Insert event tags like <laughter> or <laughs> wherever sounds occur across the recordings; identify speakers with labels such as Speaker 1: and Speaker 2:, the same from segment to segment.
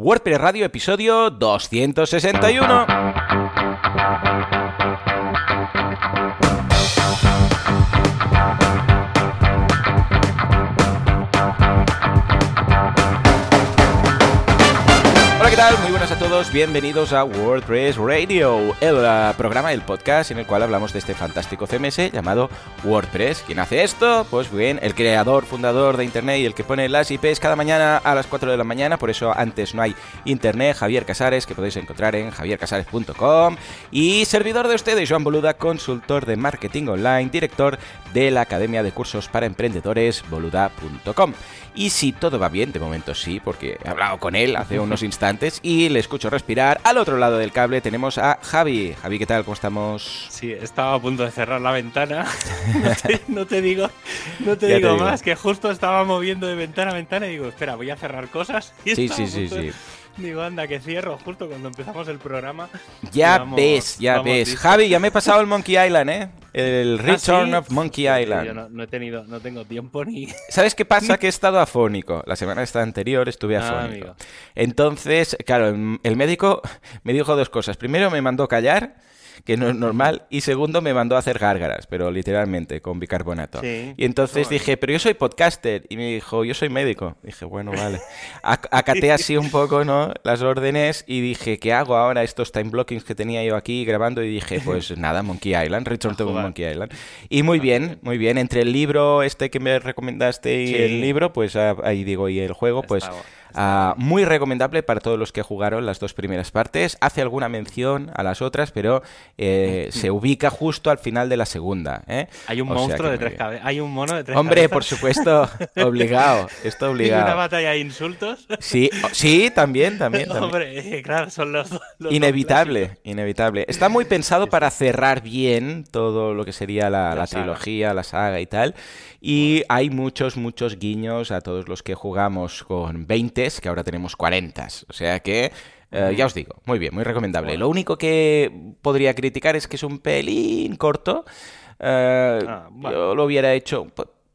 Speaker 1: WordPress Radio, episodio 261. Bienvenidos a WordPress Radio, el uh, programa, el podcast en el cual hablamos de este fantástico CMS llamado WordPress. ¿Quién hace esto? Pues bien, el creador, fundador de Internet y el que pone las IPs cada mañana a las 4 de la mañana, por eso antes no hay Internet, Javier Casares, que podéis encontrar en javiercasares.com y servidor de ustedes, Joan Boluda, consultor de marketing online, director de la Academia de Cursos para Emprendedores, boluda.com. Y si todo va bien, de momento sí, porque he hablado con él hace <laughs> unos instantes y le escucho respirar. Al otro lado del cable tenemos a Javi. Javi, ¿qué tal? ¿Cómo estamos?
Speaker 2: Sí, estaba a punto de cerrar la ventana. <laughs> No te, no te digo, no te digo, te digo más, que justo estaba moviendo de ventana a ventana y digo, espera, voy a cerrar cosas. Y
Speaker 1: sí, sí, sí, sí.
Speaker 2: Digo, anda, que cierro justo cuando empezamos el programa.
Speaker 1: Ya ves, ya ves. Javi, ya me he pasado el Monkey Island, ¿eh? El Return
Speaker 2: ¿Ah,
Speaker 1: of Monkey Island.
Speaker 2: Yo no, no, he tenido, no tengo tiempo ni.
Speaker 1: ¿Sabes qué pasa? <laughs> Que he estado afónico. La semana esta anterior estuve afónico. Ah, Entonces, claro, el médico me dijo dos cosas. Primero me mandó callar que no es normal, y segundo me mandó a hacer gárgaras, pero literalmente, con bicarbonato.
Speaker 2: Sí.
Speaker 1: Y entonces dije, pero yo soy podcaster, y me dijo, yo soy médico. Dije, bueno, vale. <laughs> Ac acaté así un poco, ¿no? Las órdenes y dije, ¿qué hago ahora? Estos time blockings que tenía yo aquí grabando y dije, pues <laughs> nada, Monkey Island, Return to Monkey Island. Y muy bien, muy bien. Entre el libro este que me recomendaste y
Speaker 2: Sí.
Speaker 1: el libro, pues ah, ahí digo, y el juego, pues...
Speaker 2: Está-
Speaker 1: Ah, muy recomendable para todos los que jugaron las dos primeras partes. Hace alguna mención a las otras, pero eh, <laughs> se ubica justo al final de la segunda. ¿eh?
Speaker 2: Hay un
Speaker 1: O
Speaker 2: monstruo de tres cabezas. Hay un mono de tres
Speaker 1: Hombre,
Speaker 2: cabezas.
Speaker 1: por supuesto, <laughs> obligado. Está
Speaker 2: Y una
Speaker 1: obligado.
Speaker 2: batalla de insultos.
Speaker 1: Sí, sí, también, también. <laughs> también.
Speaker 2: Hombre, eh, claro, son los,
Speaker 1: Inevitable, inevitable. Está muy pensado para cerrar bien todo lo que sería la,
Speaker 2: La
Speaker 1: la
Speaker 2: saga.
Speaker 1: trilogía, la saga y tal. Y hay muchos, muchos guiños a todos los que jugamos con 20, que ahora tenemos 40. O sea que, eh, ya os digo, muy bien, muy recomendable. Lo único que podría criticar es que es un pelín corto. Eh,
Speaker 2: Ah, bueno.
Speaker 1: Yo lo hubiera hecho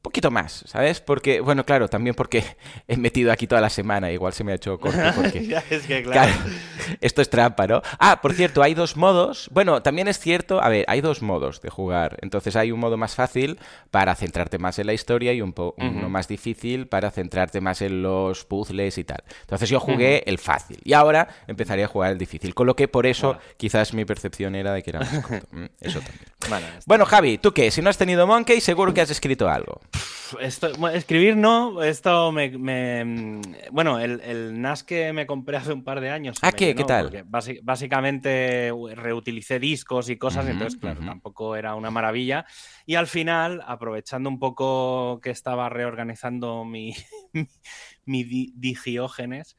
Speaker 1: poquito más, ¿sabes? Porque, bueno, claro, también porque <laughs> he metido aquí toda la semana, igual se me ha hecho corto <laughs> porque...
Speaker 2: Ya, es que claro.
Speaker 1: Claro, <laughs> esto es trampa, ¿no? Ah, por cierto, hay dos modos. Bueno, también es cierto, a ver, hay dos modos de jugar. Entonces hay un modo más fácil para centrarte más en la historia y un po- uno más difícil para centrarte más en los puzzles y tal. Entonces yo jugué el fácil y ahora empezaré a jugar el difícil. Con lo que por eso quizás mi percepción era de que era más corto. Eso también.
Speaker 2: Está.
Speaker 1: Bueno, Javi, ¿tú qué? Si no has tenido Monkey, seguro que has escrito algo.
Speaker 2: Esto, bueno, escribir no, esto me... me- bueno, el, el NAS que me compré hace un par de años.
Speaker 1: Ah, ¿qué?
Speaker 2: llenó,
Speaker 1: ¿Qué tal?
Speaker 2: básicamente reutilicé discos y cosas, entonces, claro, tampoco era una maravilla. Y al final, aprovechando un poco que estaba reorganizando mi, <laughs> mi di- digiógenes,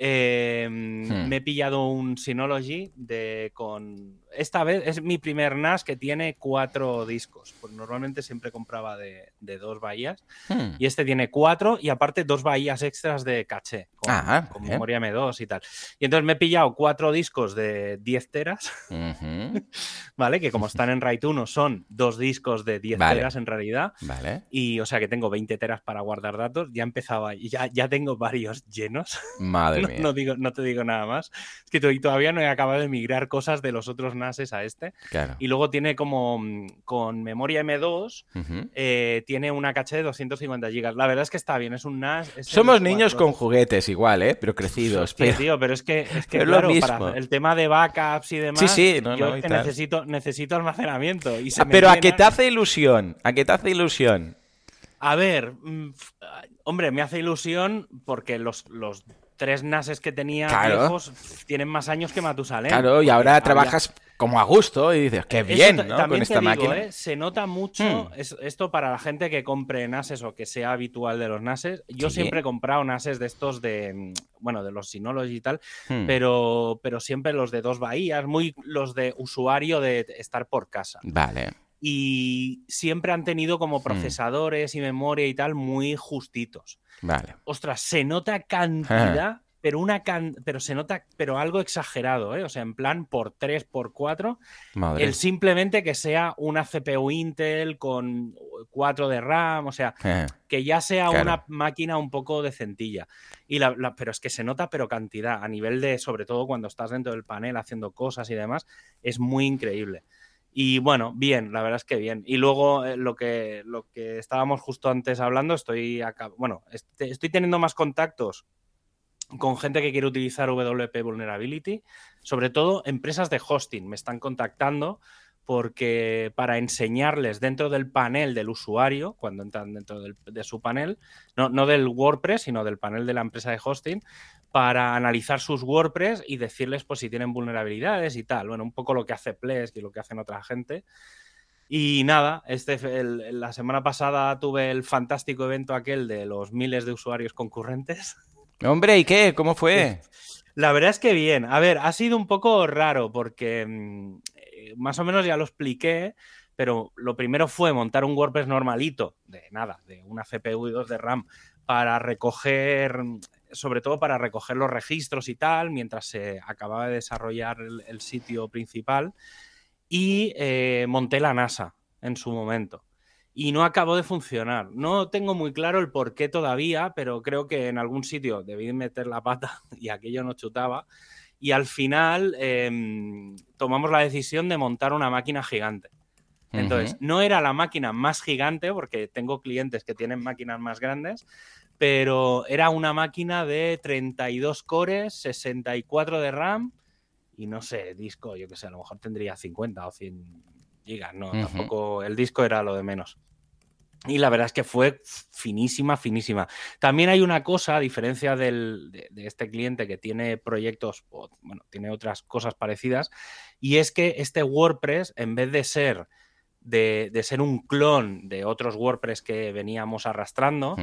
Speaker 2: eh,
Speaker 1: Hmm.
Speaker 2: me he pillado un Synology de con... Esta vez es mi primer NAS que tiene cuatro discos. Pues normalmente siempre compraba de, de dos bahías.
Speaker 1: Hmm.
Speaker 2: Y este tiene cuatro y aparte dos bahías extras de caché con,
Speaker 1: Ah,
Speaker 2: con memoria M2 y tal. Y entonces me he pillado cuatro discos de 10 teras,
Speaker 1: Ujú. <laughs>
Speaker 2: ¿vale? Que como están en RAID 1 son dos discos de 10
Speaker 1: Vale.
Speaker 2: teras en realidad.
Speaker 1: Vale.
Speaker 2: Y o sea que tengo 20 teras para guardar datos. Ya empezaba ya, ya tengo varios llenos.
Speaker 1: Madre <laughs>
Speaker 2: No,
Speaker 1: mía.
Speaker 2: no digo, no te digo nada más. Es que todavía no he acabado de migrar cosas de los otros NASes a este.
Speaker 1: Claro.
Speaker 2: Y luego tiene como mm, con memoria M2
Speaker 1: Ujú.
Speaker 2: eh, tiene una caché de 250 gigas. La verdad es que está bien, es un NAS. es
Speaker 1: Somos niños con juguetes igual, ¿eh? Pero crecidos. <laughs>
Speaker 2: Hostia,
Speaker 1: pero-
Speaker 2: tío, pero es que, es que <laughs>
Speaker 1: es
Speaker 2: claro, para el tema de backups y demás,
Speaker 1: Sí, sí, no,
Speaker 2: yo
Speaker 1: no,
Speaker 2: necesito, necesito almacenamiento. Y se
Speaker 1: Ah,
Speaker 2: me
Speaker 1: pero a qué te hace ilusión, a qué te hace ilusión.
Speaker 2: A ver, mm, hombre, me hace ilusión porque los, los tres NASes que tenía
Speaker 1: Claro.
Speaker 2: viejos tienen más años que Matusalén.
Speaker 1: Claro, y ahora
Speaker 2: había-
Speaker 1: trabajas como a gusto y dices, qué bien, ¿no?
Speaker 2: También
Speaker 1: Con esta
Speaker 2: digo,
Speaker 1: máquina.
Speaker 2: ¿eh? Se nota mucho
Speaker 1: Hmm.
Speaker 2: es- esto para la gente que compre NASes o que sea habitual de los NASes. Yo
Speaker 1: Sí.
Speaker 2: siempre he comprado NASes de estos de, mm, bueno, de los Synology y tal,
Speaker 1: Hmm.
Speaker 2: pero, pero siempre los de dos bahías, muy los de usuario de estar por casa.
Speaker 1: Vale.
Speaker 2: Y siempre han tenido
Speaker 1: Hmm.
Speaker 2: como procesadores y memoria y tal muy justitos.
Speaker 1: Vale.
Speaker 2: Ostras, se nota cantidad <laughs> pero una pero se nota, pero algo exagerado, ¿eh? O sea, en plan por 3, por 4. El simplemente que sea una CPU Intel con 4 de RAM, o sea, eh, que ya sea una máquina un poco decentilla. Y la, pero es que se nota, pero cantidad, a nivel de, sobre todo cuando estás dentro del panel haciendo cosas y demás, es muy increíble. Y bueno, bien, la verdad es que bien. Y luego eh, lo, que, lo que estábamos justo antes hablando, estoy acá, bueno, este, estoy teniendo más contactos con gente que quiere utilizar WP Vulnerability, sobre todo empresas de hosting me están contactando porque para enseñarles dentro del panel del usuario, cuando entran dentro de su panel, no, no, del WordPress, sino del panel de la empresa de hosting, para analizar sus WordPress y decirles pues, si tienen vulnerabilidades y tal. Bueno, un poco lo que hace Plesk y lo que hacen otra gente. Y nada, este, la semana pasada tuve el fantástico evento aquel de los miles de usuarios concurrentes. <laughs>
Speaker 1: Hombre, ¿y qué? ¿Cómo fue? <laughs>
Speaker 2: La verdad es que bien. A ver, ha sido un poco raro porque mm, más o menos ya lo expliqué, pero lo primero fue montar un WordPress normalito, de nada, de una CPU y dos de RAM, para recoger, sobre todo para recoger los registros y tal, mientras se acababa de desarrollar el, sitio principal. Y eh, monté la NASA en su momento y no acabó de funcionar. No tengo muy claro el por qué todavía, pero creo que en algún sitio debí meter la pata <laughs> y aquello no chutaba. Y al final em, tomamos la decisión de montar una máquina gigante. Entonces, no era la máquina más gigante, porque tengo clientes que tienen máquinas más grandes, pero era una máquina de 32 cores, 64 de RAM y no sé, disco, yo que sé, a lo mejor tendría 50 o 100 gigas, no, tampoco, el disco era lo de menos. Y la verdad es que fue finísima, finísima. También hay una cosa, a diferencia del, de, este cliente que tiene proyectos, bueno, tiene otras cosas parecidas, y es que este WordPress, en vez de ser, de, ser un clon de otros WordPress que veníamos arrastrando,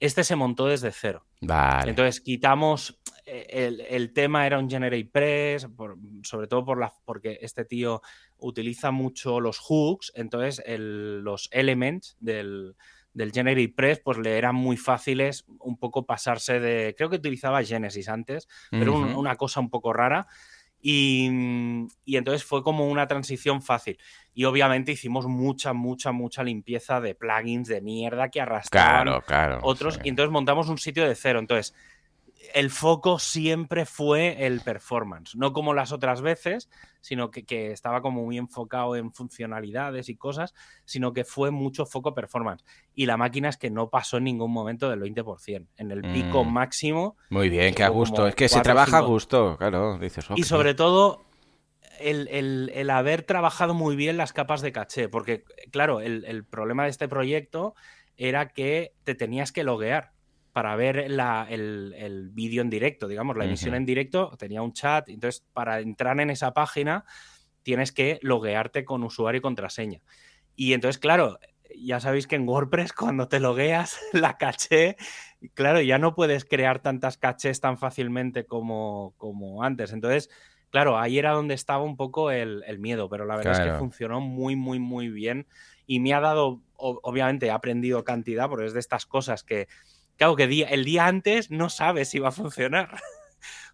Speaker 2: este se montó desde cero.
Speaker 1: Vale.
Speaker 2: Entonces quitamos, eh, el, tema era un GeneratePress, sobre todo por la, porque este tío utiliza mucho los hooks, entonces los elements del, del GeneratePress pues le eran muy fáciles un poco pasarse de, creo que utilizaba Genesis antes, pero una cosa un poco rara. Y, entonces fue como una transición fácil. Y obviamente hicimos mucha, mucha, mucha limpieza de plugins de mierda que arrastraban otros. Y entonces montamos un sitio de cero. Entonces, el foco siempre fue el performance, no como las otras veces, sino que, estaba como muy enfocado en funcionalidades y cosas, sino que fue mucho foco performance. Y la máquina es que no pasó en ningún momento del 20%, en el pico mm. máximo.
Speaker 1: Muy bien, que a gusto, es que se trabaja a gusto, claro, dices.
Speaker 2: Y sobre todo el, haber trabajado muy bien las capas de caché, porque claro, el, el problema de este proyecto era que te tenías que loguear para ver el, vídeo en directo, digamos, la emisión en directo, tenía un chat, entonces para entrar en esa página tienes que loguearte con usuario y contraseña. Y entonces, claro, ya sabéis que en WordPress <laughs> cuando te logueas <laughs> la caché, claro, ya no puedes crear tantas cachés tan fácilmente como, como antes. Entonces, claro, ahí era donde estaba un poco el, miedo, pero la verdad es que funcionó muy, muy, muy bien y me ha dado, obviamente he aprendido cantidad, porque es de estas cosas que Claro que el día antes no sabes si va a funcionar. <laughs>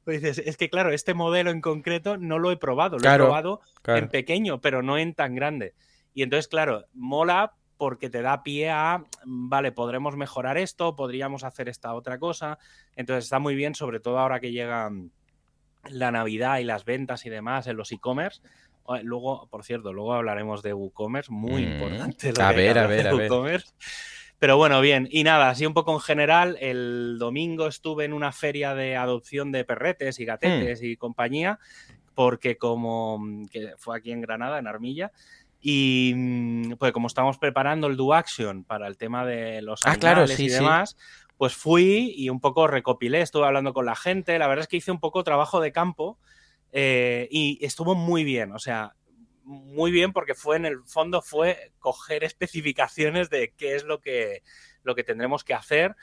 Speaker 2: Pues dices, es que claro, este modelo en concreto no lo he probado, lo he probado en pequeño, pero no en tan grande. Y entonces, claro, mola porque te da pie a, vale, podremos mejorar esto, podríamos hacer esta otra cosa. Entonces está muy bien, sobre todo ahora que llega la Navidad y las ventas y demás en los e-commerce. Luego, por cierto, luego hablaremos de WooCommerce, muy mm. importante.
Speaker 1: a ver, a ver, a ver.
Speaker 2: Pero bueno, bien. Y nada, así un poco en general, el domingo estuve en una feria de adopción de perretes y gatetes hmm. y compañía, porque como que fue aquí en Granada, en Armilla, y mm, pues como estamos preparando el Do Action para el tema de los
Speaker 1: ah, claro, sí,
Speaker 2: y demás, pues fui y un poco recopilé, estuve hablando con la gente, la verdad es que hice un poco trabajo de campo eh, y estuvo muy bien, o sea, muy bien porque fue en el fondo fue coger especificaciones de qué es lo que, lo que tendremos que hacer.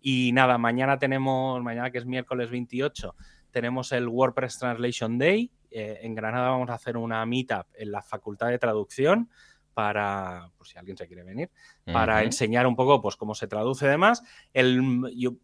Speaker 2: Y nada, mañana tenemos, mañana que es miércoles 28, tenemos el WordPress Translation Day. Eh, en Granada vamos a hacer una meetup en la Facultad de Traducción para, por si alguien se quiere venir, para enseñar un poco pues, cómo se traduce y demás. El, yo,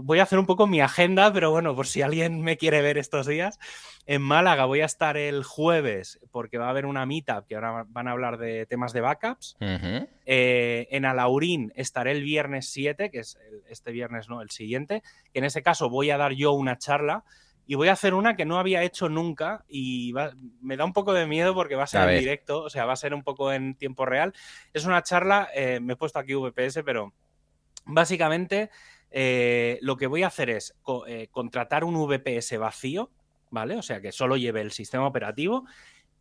Speaker 2: voy a hacer un poco mi agenda, pero bueno, por si alguien me quiere ver estos días. En Málaga voy a estar el jueves porque va a haber una meetup que ahora van a hablar de temas de backups. Eh, en Alaurín estaré el viernes 7, que es este viernes, no, el siguiente, que en ese caso voy a dar yo una charla y voy a hacer una que no había hecho nunca y me da un poco de miedo porque va a ser en directo, o sea, va a ser un poco en tiempo real. Es una charla, eh, me he puesto aquí VPS, pero básicamente eh, lo que voy a hacer es eh, contratar un VPS vacío, ¿vale? O sea, que solo lleve el sistema operativo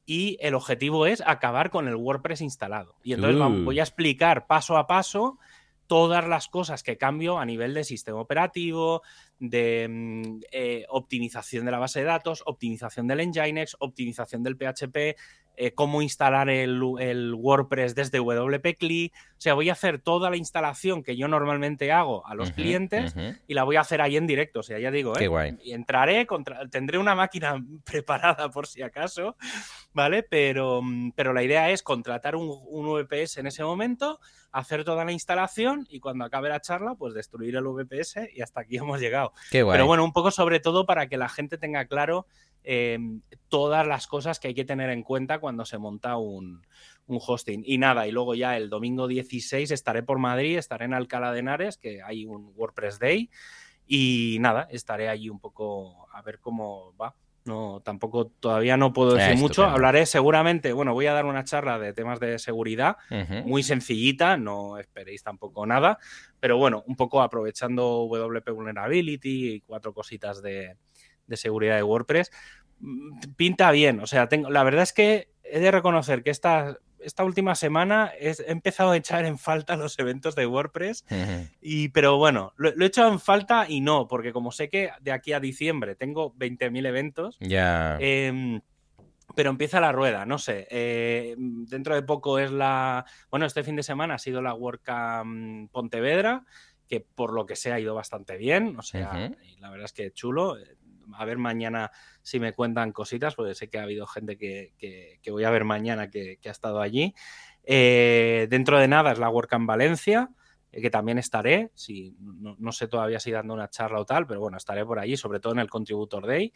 Speaker 2: y el objetivo es acabar con el WordPress instalado. Y entonces uh. voy a explicar paso a paso todas las cosas que cambio a nivel de sistema operativo, de mm, eh, optimización de la base de datos, optimización del Nginx, optimización del PHP, eh, cómo instalar el, WordPress desde WP-CLI. O sea, voy a hacer toda la instalación que yo normalmente hago a los clientes y la voy a hacer ahí en directo. O sea, ya digo, ¿eh? Y entraré, tendré una máquina <laughs> preparada por si acaso, ¿vale? Pero, pero la idea es contratar un, VPS en ese momento, hacer toda la instalación y cuando acabe la charla, pues destruir el VPS y hasta aquí <laughs> hemos llegado. Pero bueno, un poco sobre todo para que la gente tenga claro Em, todas las cosas que hay que tener en cuenta cuando se monta un, hosting. Y nada, y luego ya el domingo 16 estaré por Madrid, estaré en Alcalá de Henares, que hay un WordPress Day. Y nada, estaré allí un poco a ver cómo va. No, tampoco todavía no puedo decir mucho. Hablaré seguramente, bueno, voy a dar una charla de temas de seguridad, muy sencillita, no esperéis tampoco nada, pero bueno, un poco aprovechando WP Vulnerability y cuatro cositas de, de seguridad de WordPress, mm, pinta bien. O sea, tengo, la verdad es que he de reconocer que esta, esta última semana he empezado a echar en falta <laughs> los eventos de WordPress. y, pero bueno, lo, he echado en falta y no, porque como sé que de aquí a diciembre tengo 20.000 eventos.
Speaker 1: Ya.
Speaker 2: Em, pero empieza la rueda, no sé. Eh, dentro de poco es la. Bueno, este fin de semana ha sido la WordCamp Pontevedra, que por lo que sé ha ido bastante bien. O sea, la verdad es que chulo a ver mañana si me cuentan cositas, porque sé que ha habido gente que, voy a ver mañana que, ha estado allí. Eh, dentro de nada es la WordCamp Valencia, eh, que también estaré, si, no, sé todavía si dando una charla o tal, pero bueno, estaré por allí, sobre todo en el Contributor Day.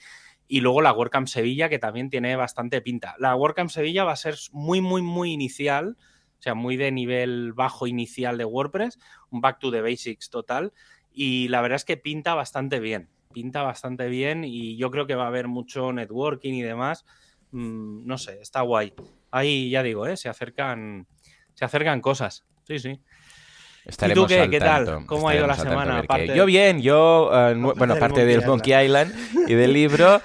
Speaker 2: Y luego la WordCamp Sevilla, que también tiene bastante pinta. La WordCamp Sevilla va a ser muy, muy, muy inicial, o sea, muy de nivel bajo inicial de WordPress, un back to the basics total. Y la verdad es que pinta bastante bien pinta bastante bien y yo creo que va a haber mucho networking y demás. Mm, no sé, está guay. Ahí ya digo, ¿eh? se acercan, se acercan cosas. Sí, sí.
Speaker 1: ¿Y tú qué,
Speaker 2: qué tal? ¿Cómo ha ido la semana?
Speaker 1: Yo bien, yo, eh, bueno, aparte del Monkey Island y del libro,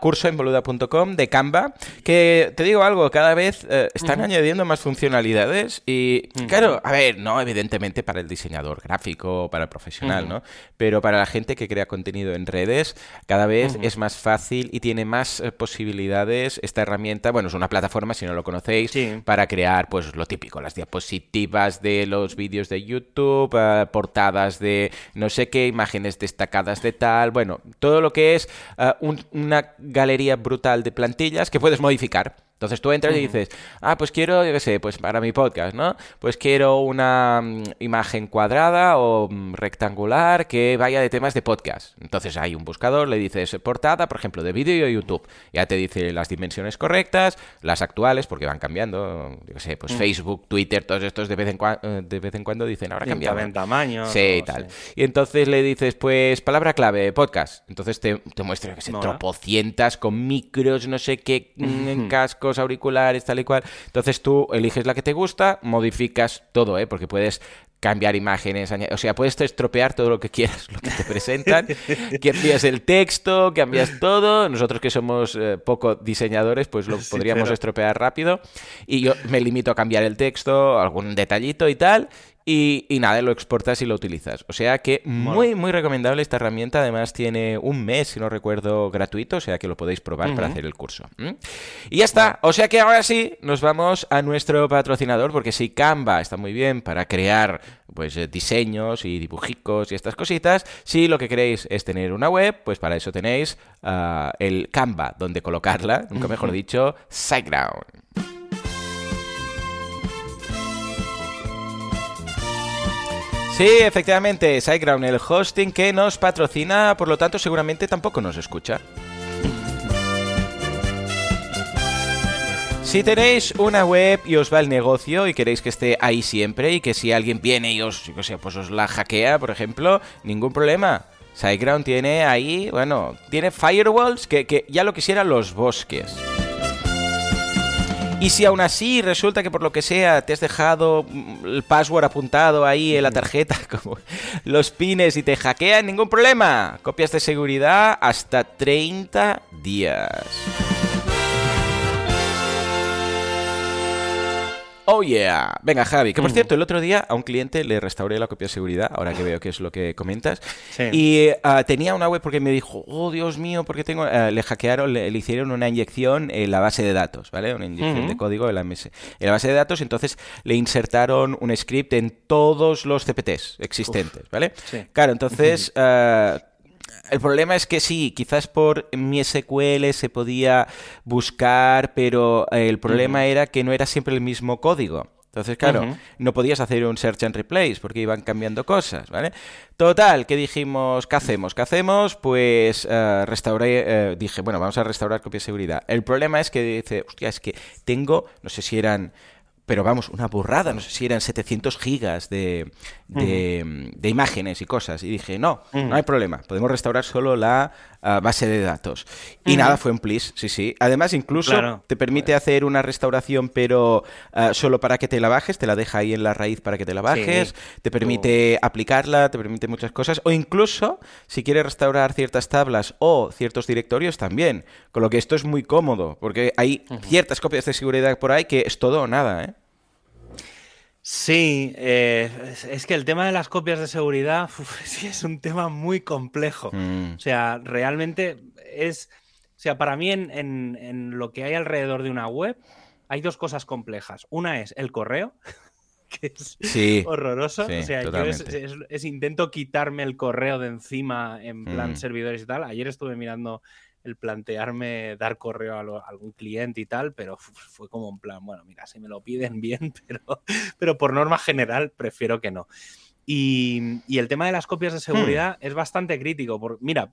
Speaker 1: curso en boluda.com de Canva, que te digo algo, cada vez eh, están añadiendo más funcionalidades y, claro, a ver, no evidentemente para el diseñador gráfico, para el profesional, ¿no? Pero para la gente que crea contenido en redes, cada vez es más fácil y tiene más eh, posibilidades esta herramienta, bueno, es una plataforma, si no lo conocéis, para crear, pues, lo típico, las diapositivas de los vídeos de YouTube, YouTube, eh, portadas de no sé qué, imágenes destacadas de tal, bueno, todo lo que es eh, una galería brutal de plantillas que puedes modificar. Entonces tú entras y dices, ah, pues quiero, yo qué sé, pues para mi podcast, ¿no? Pues quiero una mm, imagen cuadrada o mm, rectangular que vaya de temas de podcast. Entonces hay un buscador, le dices portada, por ejemplo, de vídeo de YouTube. Ya te dice las dimensiones correctas, las actuales, porque van cambiando, yo qué sé, pues Facebook, Twitter, todos estos de vez en, eh, de vez en cuando dicen, ahora cambian.
Speaker 2: tamaño.
Speaker 1: Sí, y tal. Y entonces le dices, pues palabra clave, podcast. Entonces te, te muestra, que sé, tropocientas con micros, no sé qué, mm, en casco auriculares, tal y cual. Entonces tú eliges la que te gusta, modificas todo, ¿eh? porque puedes cambiar imágenes, o sea, puedes estropear todo lo que quieras, lo que te <laughs> presentan, que envías el texto, cambias todo, nosotros que somos eh, poco diseñadores, pues lo podríamos estropear rápido, y yo me limito a cambiar el texto, algún detallito y tal, y, nada, lo exportas y lo utilizas. O sea que muy, muy recomendable esta herramienta. Además tiene un mes, si no recuerdo, gratuito. O sea que lo podéis probar para hacer el curso. Y ya está. O sea que ahora sí, nos vamos a nuestro patrocinador. Porque si Canva está muy bien para crear pues eh, diseños y dibujicos y estas cositas. Si lo que queréis es tener una web, pues para eso tenéis ah, el Canva, donde colocarla, nunca mejor dicho, SiteGround. Sí, efectivamente, SiteGround, el hosting que nos patrocina, por lo tanto seguramente tampoco nos escucha. Si tenéis una web y os va el negocio y queréis que esté ahí siempre y que si alguien viene y os, pues os la hackea, por ejemplo, ningún problema. SiteGround tiene ahí, bueno, tiene firewalls que, que ya lo quisieran los bosques. Y si aún así resulta que por lo que sea te has dejado mm, el password apuntado ahí en la tarjeta, <laughs> como los pines y te hackean, ningún problema. Copias de seguridad hasta 30 días. Oh yeah. Venga, Javi, que por cierto, el otro día a un cliente le restauré la copia de seguridad, ahora que veo que es lo que comentas. Y ah, tenía una web porque me dijo, oh Dios mío, porque tengo. Ah, le hackearon, le, hicieron una inyección en la base de datos, ¿vale? Una inyección de código en la, en la base de datos, entonces le insertaron un script en todos los CPTs existentes, ¿vale? Claro, entonces. El problema es que sí, quizás por mi SQL se podía buscar, pero el problema era que no era siempre el mismo código. Entonces, claro, no podías hacer un search and replace porque iban cambiando cosas, ¿vale? Total, ¿qué dijimos? ¿Qué hacemos? ¿Qué hacemos? Pues uh, restauré, eh, dije, bueno, vamos a restaurar copia de seguridad. El problema es que dice, hostia, es que tengo, no sé si eran pero vamos, una burrada, no sé si eran 700 gigas de, de, imágenes y cosas. Y dije, no, no hay problema, podemos restaurar solo la ah, base de datos. Y nada, fue un please, sí, sí. Además, incluso te permite hacer una restauración, pero ah, solo para que te la bajes, te la deja ahí en la raíz para que te la bajes, te permite aplicarla, te permite muchas cosas, o incluso si quieres restaurar ciertas tablas o ciertos directorios también. Con lo que esto es muy cómodo, porque hay ciertas copias de seguridad por ahí que es todo o nada, ¿eh?
Speaker 2: Sí, eh, es que el tema de las copias de seguridad <laughs> sí es un tema muy complejo. Mm. O sea, realmente es. O sea, para mí en, lo que hay alrededor de una web hay dos cosas complejas. Una es el correo, <laughs> que es horroroso. o sea, yo es, intento quitarme el correo de encima en plan mm. servidores y tal. Ayer estuve mirando el plantearme dar correo a, algún cliente y tal, pero fue como un plan, bueno, mira, si me lo piden <laughs> bien, pero, pero por norma general prefiero que no. Y, el tema de las copias de seguridad hmm. es bastante crítico. Por, mira,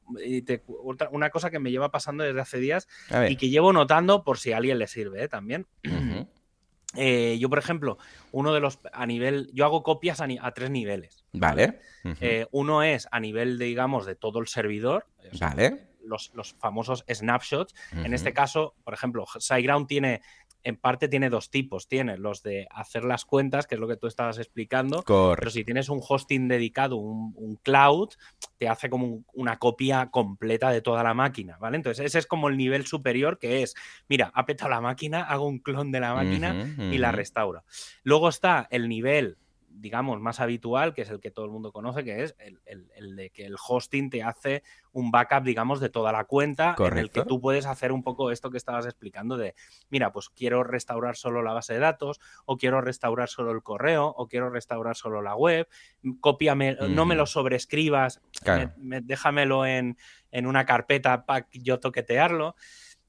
Speaker 2: una cosa que me lleva pasando desde hace días y que llevo notando por si a alguien le sirve ¿eh? también. <clears throat> Eh, yo, por ejemplo, uno de los a nivel, yo hago copias a, tres niveles.
Speaker 1: Vale.
Speaker 2: Eh, uno es a nivel, de, digamos, de todo el servidor.
Speaker 1: Vale
Speaker 2: los, famosos snapshots. En este caso, por ejemplo, SiteGround tiene en parte tiene dos tipos. Tiene los de hacer las cuentas, que es lo que tú estabas explicando. Pero si tienes un hosting dedicado, un, cloud, te hace como una copia completa de toda la máquina, ¿vale? Entonces, ese es como el nivel superior que es, mira, ha petado la máquina, hago un clon de la máquina y la restauro. Luego está el nivel digamos, más habitual, que es el que todo el mundo conoce, que es el, de que el hosting te hace un backup, digamos, de toda la cuenta, en el que tú puedes hacer un poco esto que estabas explicando de, mira, pues quiero restaurar solo la base de datos, o quiero restaurar solo el correo, o quiero restaurar solo la web, cópiame, no me lo sobrescribas, déjamelo en, en una carpeta para yo toquetearlo.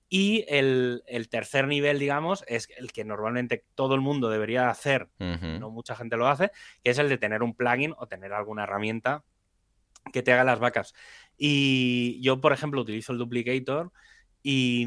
Speaker 2: Y el, tercer nivel, digamos, es el que normalmente todo el mundo debería hacer, no mucha gente lo hace, que es el de tener un plugin o tener alguna herramienta que te haga las backups. Y yo, por ejemplo, utilizo el Duplicator y,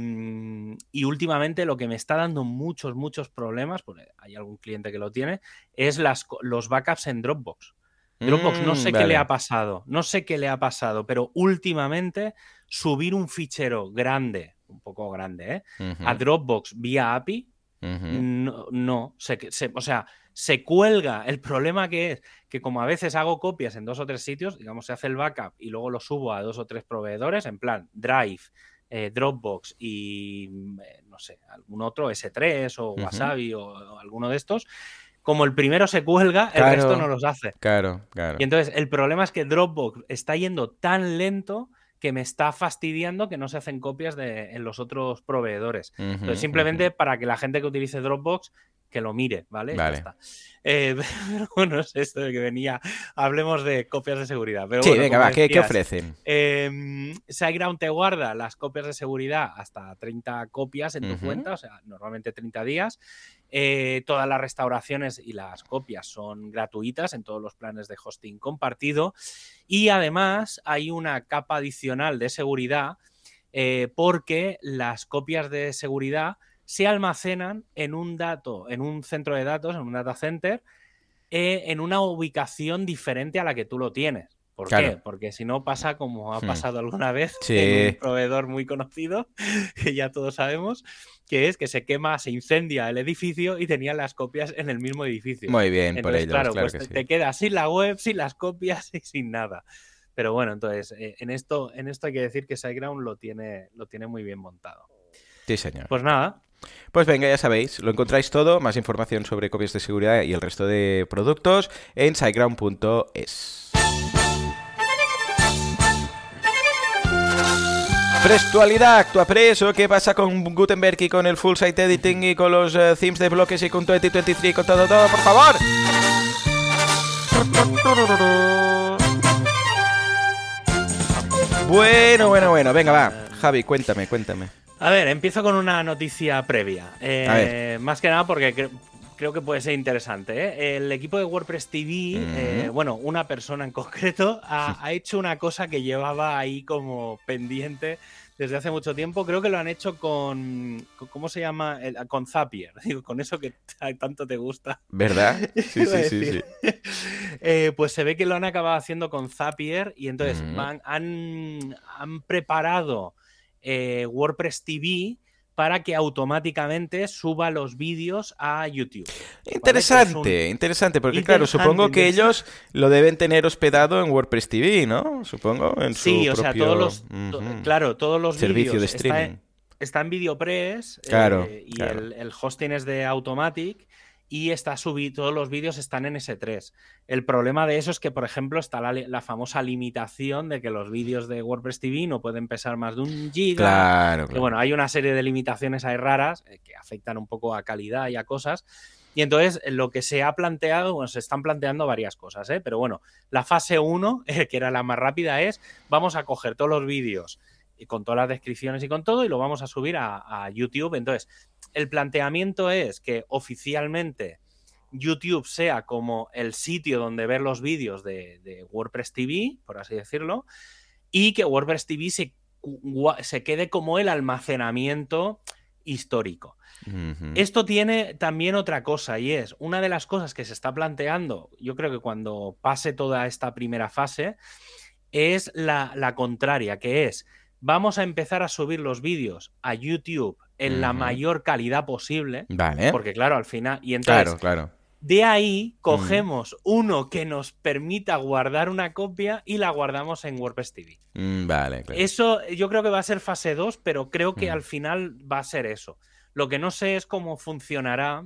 Speaker 2: últimamente lo que me está dando muchos, muchos problemas, porque hay algún cliente que lo tiene, es las, los backups en Dropbox. Dropbox, no mm, sé qué le ha pasado, no sé qué le ha pasado, pero últimamente subir un fichero grande un poco grande, ¿eh? A Dropbox vía API, no, no se, o sea, se cuelga. El problema que es que como a veces hago copias en dos o tres sitios, digamos, se hace el backup y luego lo subo a dos o tres proveedores, en plan Drive, eh, Dropbox y, eh, no sé, algún otro, S3 o Wasabi o, alguno de estos. Como el primero se cuelga, el resto no los hace.
Speaker 1: Claro, claro.
Speaker 2: Y entonces el problema es que Dropbox está yendo tan lento que me está fastidiando que no se hacen copias de, en los otros proveedores. Entonces, simplemente para que la gente que utilice Dropbox que lo mire, ¿vale?
Speaker 1: Vale.
Speaker 2: Ya está. Eh, <laughs> pero bueno, es esto de que venía. Hablemos de copias de seguridad. Pero
Speaker 1: Sí,
Speaker 2: bueno,
Speaker 1: venga, va, ¿qué, qué ofrecen?
Speaker 2: eh, SiteGround te guarda las copias de seguridad hasta 30 copias en tu cuenta, o sea, normalmente 30 días. Eh, todas las restauraciones y las copias son gratuitas en todos los planes de hosting compartido. Y además hay una capa adicional de seguridad eh, porque las copias de seguridad se almacenan en un dato, en un centro de datos, en un data center, eh, en una ubicación diferente a la que tú lo tienes. ¿Por qué? Porque si no pasa como ha
Speaker 1: Hmm.
Speaker 2: pasado alguna vez
Speaker 1: Sí.
Speaker 2: en un proveedor muy conocido, <laughs> que ya todos sabemos, que es que se quema, se incendia el edificio y tenían las copias en el mismo edificio.
Speaker 1: Muy bien por
Speaker 2: Entonces,
Speaker 1: ellos,
Speaker 2: claro,
Speaker 1: claro
Speaker 2: pues
Speaker 1: que
Speaker 2: te,
Speaker 1: sí.
Speaker 2: te quedas sin la web, sin las copias <laughs> y sin nada. Pero bueno, entonces, eh, en, esto, en esto hay que decir que SiteGround lo tiene, lo tiene muy bien montado.
Speaker 1: Sí, señor.
Speaker 2: Pues nada,
Speaker 1: Pues venga, ya sabéis, lo encontráis todo, más información sobre copias de seguridad y el resto de productos en siteground.es. Prestualidad, actúa preso, ¿qué pasa con Gutenberg y con el full site editing y con los eh, themes de bloques y con 2023 y con todo, todo, por favor? Bueno, bueno, bueno, venga, va. Javi, cuéntame, cuéntame.
Speaker 2: A ver, empiezo con una noticia previa. Eh. Más que nada porque creo que puede ser interesante. ¿eh? El equipo de WordPress TV, eh, bueno, una persona en concreto, ha, ha hecho una cosa que llevaba ahí como pendiente desde hace mucho tiempo. Creo que lo han hecho con, ¿cómo se llama? El- con Zapier, <laughs> digo, con eso que tanto te gusta.
Speaker 1: ¿Verdad? <laughs> Sí, sí, sí. <laughs>
Speaker 2: Eh, pues se ve que lo han acabado haciendo con Zapier y entonces van- han, han preparado WordPress TV para que automáticamente suba los vídeos a YouTube.
Speaker 1: Interesante, interesante, porque claro, supongo que ellos lo deben tener hospedado en WordPress TV, ¿no? Supongo, en su
Speaker 2: Sí, o sea,
Speaker 1: propio,
Speaker 2: todos los,
Speaker 1: ujú,
Speaker 2: claro, todos los
Speaker 1: servicio de
Speaker 2: vídeos está-
Speaker 1: streaming.
Speaker 2: Está, en VideoPress
Speaker 1: Claro,
Speaker 2: eh, y
Speaker 1: claro.
Speaker 2: El, el hosting es de Automatic y está subi todos los vídeos están en S3. El problema de eso es que, por ejemplo, está la, famosa limitación de que los vídeos de WordPress TV no pueden pesar más de un giga.
Speaker 1: Claro, claro.
Speaker 2: bueno, hay una serie de limitaciones ahí raras eh, que afectan un poco a calidad y a cosas. Y entonces eh, lo que se ha planteado, bueno, se están planteando varias cosas, ¿eh? pero bueno, la fase 1, <laughs> que era la más rápida, es vamos a coger todos los vídeos y con todas las descripciones y con todo y lo vamos a subir a, a YouTube. Entonces, el planteamiento es que oficialmente YouTube sea como el sitio donde ver los vídeos de, de WordPress TV, por así decirlo, y que WordPress TV se, se quede como el almacenamiento histórico. Esto tiene también otra cosa y es una de las cosas que se está planteando, yo creo que cuando pase toda esta primera fase, es la, la contraria, que es vamos a empezar a subir los vídeos a YouTube en la mayor calidad posible,
Speaker 1: Vale.
Speaker 2: porque claro, al final, y entonces
Speaker 1: Claro, claro.
Speaker 2: de ahí cogemos uno que nos permita guardar una copia y la guardamos en WordPress TV.
Speaker 1: Mm, Vale, claro.
Speaker 2: Eso yo creo que va a ser fase 2, pero creo que
Speaker 1: Mm.
Speaker 2: al final va a ser eso. Lo que no sé es cómo funcionará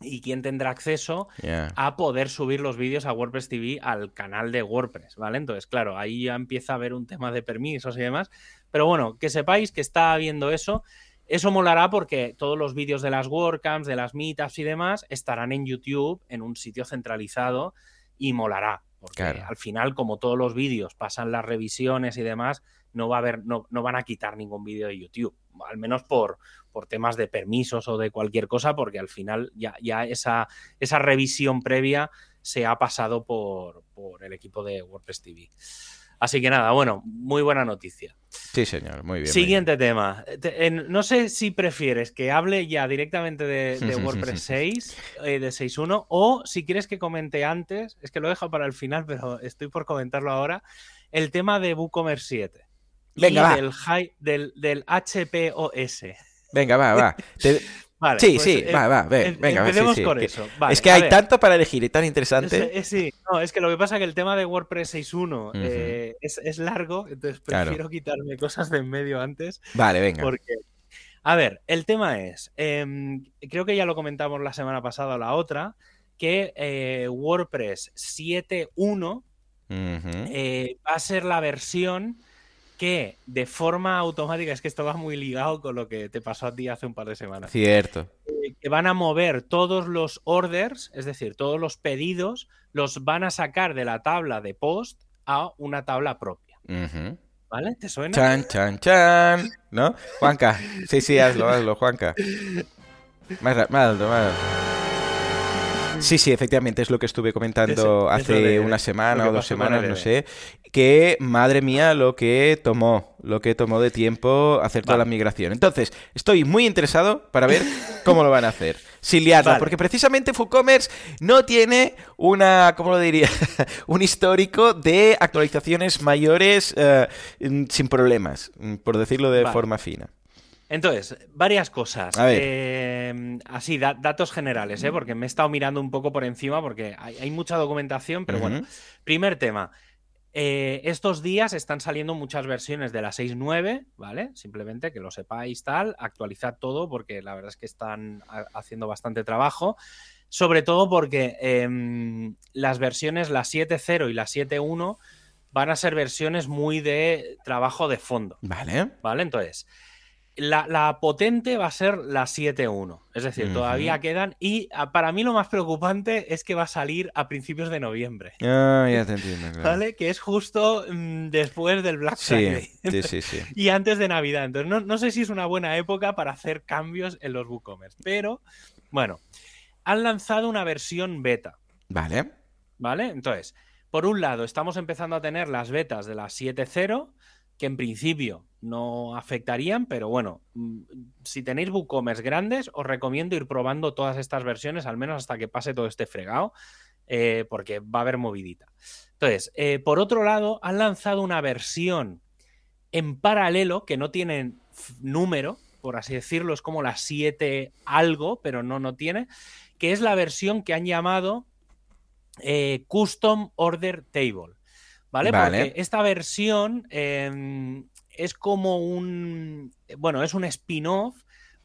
Speaker 2: y quién tendrá acceso a poder subir los vídeos a WordPress TV al canal de WordPress, ¿vale? Entonces, claro, ahí ya empieza a haber un tema de permisos y demás. Pero bueno, que sepáis que está habiendo eso. Eso molará porque todos los vídeos de las WordCamps, de las meetups y demás estarán en YouTube, en un sitio centralizado, y molará. Porque
Speaker 1: Claro.
Speaker 2: al final, como todos los vídeos pasan las revisiones y demás, no va a haber, no, no van a quitar ningún vídeo de YouTube. Al menos por, por temas de permisos o de cualquier cosa, porque al final ya, ya esa, esa revisión previa se ha pasado por, por el equipo de WordPress TV. Así que nada, bueno, muy buena noticia.
Speaker 1: Sí, señor, muy bien. muy
Speaker 2: Siguiente tema. Te- en- no sé si prefieres que hable ya directamente de, <laughs> de WordPress <laughs> 6, eh, de 6.1, o si quieres que comente antes, es que lo dejo para el final, pero estoy por comentarlo ahora, el tema de WooCommerce 7.
Speaker 1: Venga,
Speaker 2: y
Speaker 1: va.
Speaker 2: Del, hi- del, del HPOS.
Speaker 1: Venga, va, va. <laughs> Te-
Speaker 2: Vale,
Speaker 1: Sí,
Speaker 2: pues,
Speaker 1: sí,
Speaker 2: eh,
Speaker 1: va, va, ve, venga, va, sí,
Speaker 2: empecemos
Speaker 1: sí,
Speaker 2: con eso. Vale,
Speaker 1: es que hay
Speaker 2: ver.
Speaker 1: tanto para elegir y tan
Speaker 2: Es-
Speaker 1: interesante.
Speaker 2: es- sí, no, es que lo que pasa es que el tema de WordPress 6.1 eh, es, es largo, entonces
Speaker 1: Claro.
Speaker 2: prefiero quitarme cosas de en medio antes.
Speaker 1: Vale, venga.
Speaker 2: Porque, a ver, el tema es, em, creo que ya lo comentamos la semana pasada o la otra, que eh, WordPress 7.1
Speaker 1: Ujú.
Speaker 2: eh, va a ser la versión que de forma automática, es que esto va muy ligado con lo que te pasó a ti hace un par de semanas.
Speaker 1: Cierto.
Speaker 2: que van a mover todos los orders, es decir, todos los pedidos, los van a sacar de la tabla de post a una tabla propia. ¿Vale? ¿Te suena?
Speaker 1: Chan, chan, chan. ¿No? Juanca. Sí, sí, hazlo, hazlo, Juanca. Más, alto, más alto. Sí, sí, efectivamente, es lo que estuve comentando hace una semana o dos semanas, no sé. Que, madre mía, lo que tomó, lo que tomó de tiempo hacer toda la migración. Entonces, estoy muy interesado para ver <laughs> cómo lo van a hacer. Sin liarla, porque precisamente FooCommerce no tiene una, ¿cómo lo diría? <laughs> Un histórico de actualizaciones mayores eh, sin problemas, por decirlo de forma fina.
Speaker 2: Entonces, varias cosas. Eh, así, datos generales, ¿eh? porque me he estado mirando un poco por encima porque hay, mucha documentación, pero bueno. Primer tema. Eh, estos días están saliendo muchas versiones de la 6.9, ¿vale? Simplemente que lo sepáis tal, actualizad todo porque la verdad es que están haciendo bastante trabajo. Sobre todo porque em, las versiones, la 7.0 y la 7.1, van a ser versiones muy de trabajo de fondo.
Speaker 1: Vale.
Speaker 2: Vale, entonces la, potente va a ser la 7.1. Es decir, todavía quedan. Y ah, para mí lo más preocupante es que va a salir a principios de noviembre.
Speaker 1: Ah, ya te entiendo.
Speaker 2: ¿Vale? Que es justo mm, después del Black Friday.
Speaker 1: Sí, sí, sí. <laughs>
Speaker 2: y antes de Navidad. Entonces, no, sé si es una buena época para hacer cambios en los WooCommerce. Pero, bueno, han lanzado una versión beta.
Speaker 1: Vale.
Speaker 2: ¿Vale? Entonces, por un lado, estamos empezando a tener las betas de la 7.0 que en principio no afectarían, pero bueno, mm, si tenéis WooCommerce grandes, os recomiendo ir probando todas estas versiones, al menos hasta que pase todo este fregado, eh, porque va a haber movidita. Entonces, eh, por otro lado, han lanzado una versión en paralelo que no tiene número, por así decirlo, es como la 7 algo, pero no, no tiene, que es la versión que han llamado eh, Custom Order Table. ¿Vale? Porque esta versión em, es como un. Bueno, es un spin-off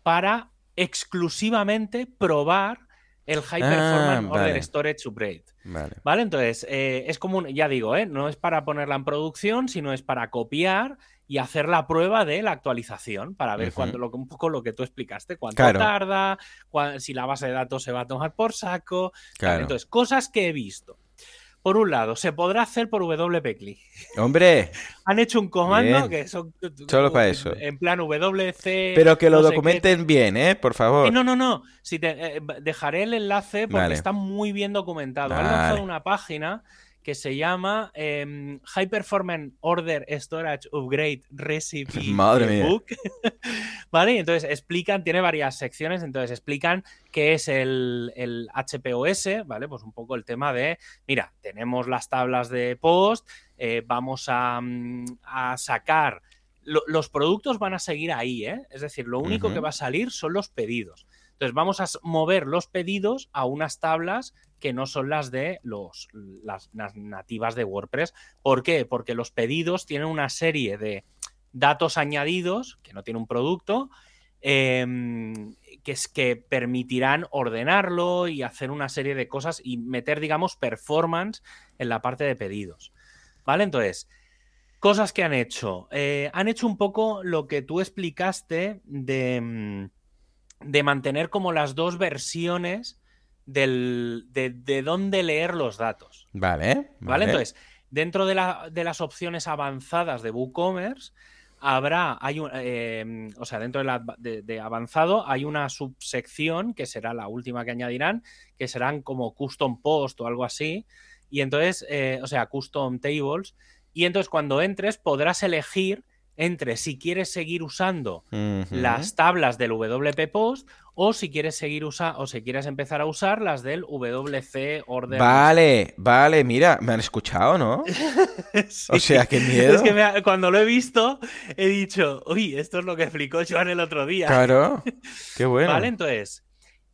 Speaker 2: para exclusivamente probar el High ah, Performance Order Storage Upgrade. Vale. Entonces, eh, es como ya digo, ¿eh? no es para ponerla en producción, sino es para copiar y hacer la prueba de la actualización para ver lo, un poco lo que tú explicaste, cuánto tarda, si la base de datos se va a tomar por saco. Entonces, cosas que he visto. Por un lado, se podrá hacer por WPCLI.
Speaker 1: Hombre. <laughs>
Speaker 2: Han hecho un comando que son.
Speaker 1: Solo para eso.
Speaker 2: En plan WC.
Speaker 1: Pero que lo documenten bien, ¿eh? Por favor.
Speaker 2: Eh, no, no, no. Si te, eh, dejaré el enlace porque está muy bien documentado. Han lanzado una página que se llama em, High Performance Order Storage Upgrade Recipe <laughs> Book. <laughs> ¿Vale? entonces explican, tiene varias secciones, entonces explican qué es el, el, HPOS, ¿vale? Pues un poco el tema de, mira, tenemos las tablas de post, eh, vamos a, mm, sacar... los productos van a seguir ahí, ¿eh? Es decir, lo único que va a salir son los pedidos. Entonces vamos a mover los pedidos a unas tablas que no son las de los, las, nativas de WordPress. ¿Por qué? Porque los pedidos tienen una serie de datos añadidos, que no tiene un producto, em, que, es, que permitirán ordenarlo y hacer una serie de cosas y meter, digamos, performance en la parte de pedidos. ¿Vale? Entonces, cosas que han hecho. Eh, han hecho un poco lo que tú explicaste de mm, de mantener como las dos versiones del, de, dónde leer los datos.
Speaker 1: Vale.
Speaker 2: Vale, entonces, dentro de, las opciones avanzadas de WooCommerce, habrá, hay un, em, o sea, dentro de, avanzado hay una subsección que será la última que añadirán, que serán como custom post o algo así, y entonces, eh, o sea, custom tables, y entonces cuando entres podrás elegir entre si quieres seguir usando las tablas del WP Post o si quieres seguir usando o si quieres empezar a usar las del WC Order.
Speaker 1: Vale, vale, mira, me han escuchado, ¿no? <laughs> O sea, qué miedo.
Speaker 2: Es que cuando lo he visto he dicho, uy, esto es lo que explicó Joan el otro día.
Speaker 1: Claro, <laughs> qué bueno.
Speaker 2: Vale, entonces,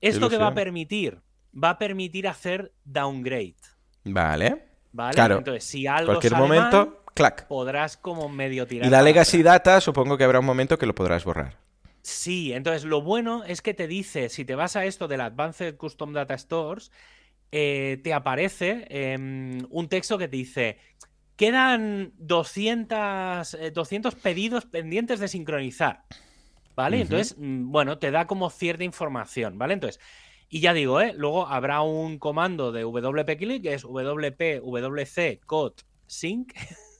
Speaker 2: ¿esto que va a permitir? Va a permitir hacer downgrade.
Speaker 1: Vale.
Speaker 2: Vale, claro. entonces si algo
Speaker 1: cualquier momento clac.
Speaker 2: podrás como medio tirar.
Speaker 1: Y la legacy data, supongo que habrá un momento que lo podrás borrar.
Speaker 2: Sí, entonces lo bueno es que te dice, si te vas a esto del Advanced Custom Data Stores, eh, te aparece em, un texto que te dice, quedan 200, 200 eh, pedidos pendientes de sincronizar. ¿vale? Entonces, mm, bueno, te da como cierta información, ¿vale? Entonces, y ya digo, ¿eh? luego habrá un comando de WP que es WP WC code sync. <laughs>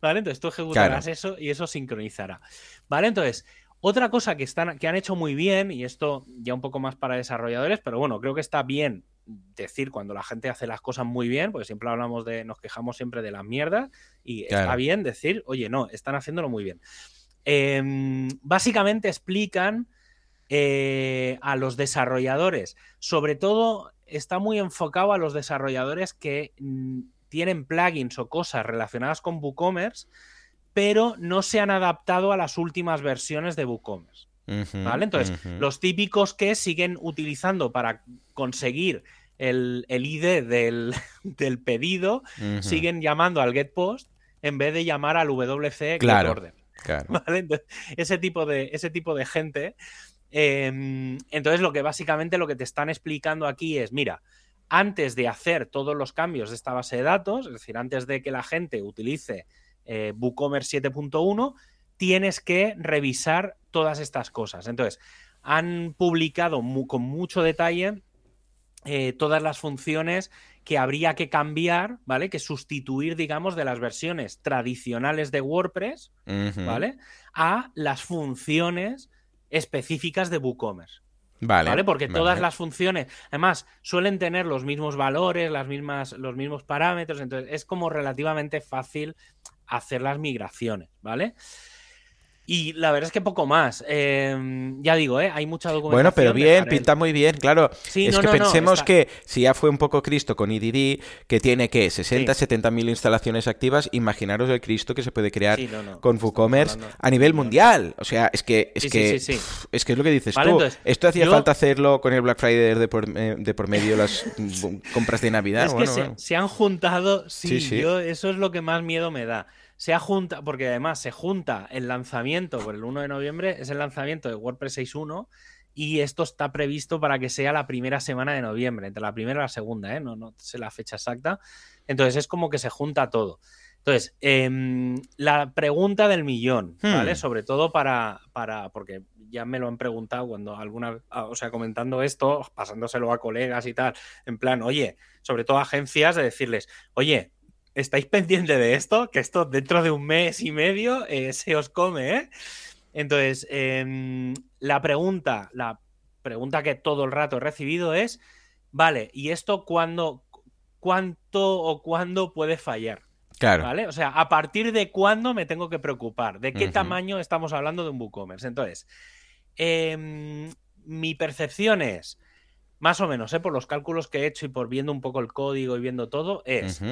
Speaker 2: ¿Vale? Entonces tú ejecutarás eso y eso sincronizará. ¿Vale? Entonces, otra cosa que, están, que han hecho muy bien, y esto ya un poco más para desarrolladores, pero bueno, creo que está bien decir cuando la gente hace las cosas muy bien, porque siempre hablamos de, nos quejamos siempre de las mierdas, y está bien decir, oye, no, están haciéndolo muy bien. Em, básicamente explican eh, a los desarrolladores. Sobre todo está muy enfocado a los desarrolladores que mm, tienen plugins o cosas relacionadas con WooCommerce, pero no se han adaptado a las últimas versiones de WooCommerce. ¿Vale? Entonces, los típicos que siguen utilizando para conseguir el, ID <laughs> del, pedido, siguen llamando al GetPost en vez de llamar al WC
Speaker 1: claro,
Speaker 2: ese, tipo de, ese tipo de gente Em, entonces, lo que básicamente lo que te están explicando aquí es, mira, antes de hacer todos los cambios de esta base de datos, es decir, antes de que la gente utilice eh, WooCommerce 7.1, tienes que revisar todas estas cosas. Entonces, han publicado con mucho detalle eh, todas las funciones que habría que cambiar, ¿vale? Que sustituir, digamos, de las versiones tradicionales de WordPress, ¿vale? A las funciones específicas de WooCommerce. Vale, Porque todas las funciones, además, suelen tener los mismos valores, las mismas, los mismos parámetros, entonces es como relativamente fácil hacer las migraciones, ¿vale? Y la verdad es que poco más. Em, ya digo, ¿eh? hay mucha documentación.
Speaker 1: Bueno, pero bien, pinta muy bien, claro. es que pensemos que si ya fue un poco Cristo con IDD, que tiene que 60, 70 mil instalaciones activas, imaginaros el Cristo que se puede crear con WooCommerce a nivel mundial. O sea, es que es que es que es lo que dices tú. Esto hacía falta hacerlo con el Black Friday de por, eh, de por medio las <laughs> compras de Navidad.
Speaker 2: Es que se, han juntado, sí, Yo, eso es lo que más miedo me da se junta, porque además se junta el lanzamiento por el 1 de noviembre, es el lanzamiento de WordPress 6.1 y esto está previsto para que sea la primera semana de noviembre, entre la primera y la segunda, ¿eh? no, no sé la fecha exacta. Entonces es como que se junta todo. Entonces, em, la pregunta del millón, ¿vale? Hmm. Sobre todo para, para, porque ya me lo han preguntado cuando alguna, ah, o sea, comentando esto, pasándoselo a colegas y tal, en plan, oye, sobre todo agencias, de decirles, oye, estáis pendientes de esto, que esto dentro de un mes y medio eh, se os come, ¿eh? Entonces, em, la pregunta, la pregunta que todo el rato he recibido es, vale, ¿y esto cuándo, cuánto o cuándo puede fallar?
Speaker 1: Claro.
Speaker 2: ¿Vale? O sea, ¿a partir de cuándo me tengo que preocupar? ¿De qué tamaño estamos hablando de un WooCommerce? Entonces, em, mi percepción es, más o menos, ¿eh? por los cálculos que he hecho y por viendo un poco el código y viendo todo, es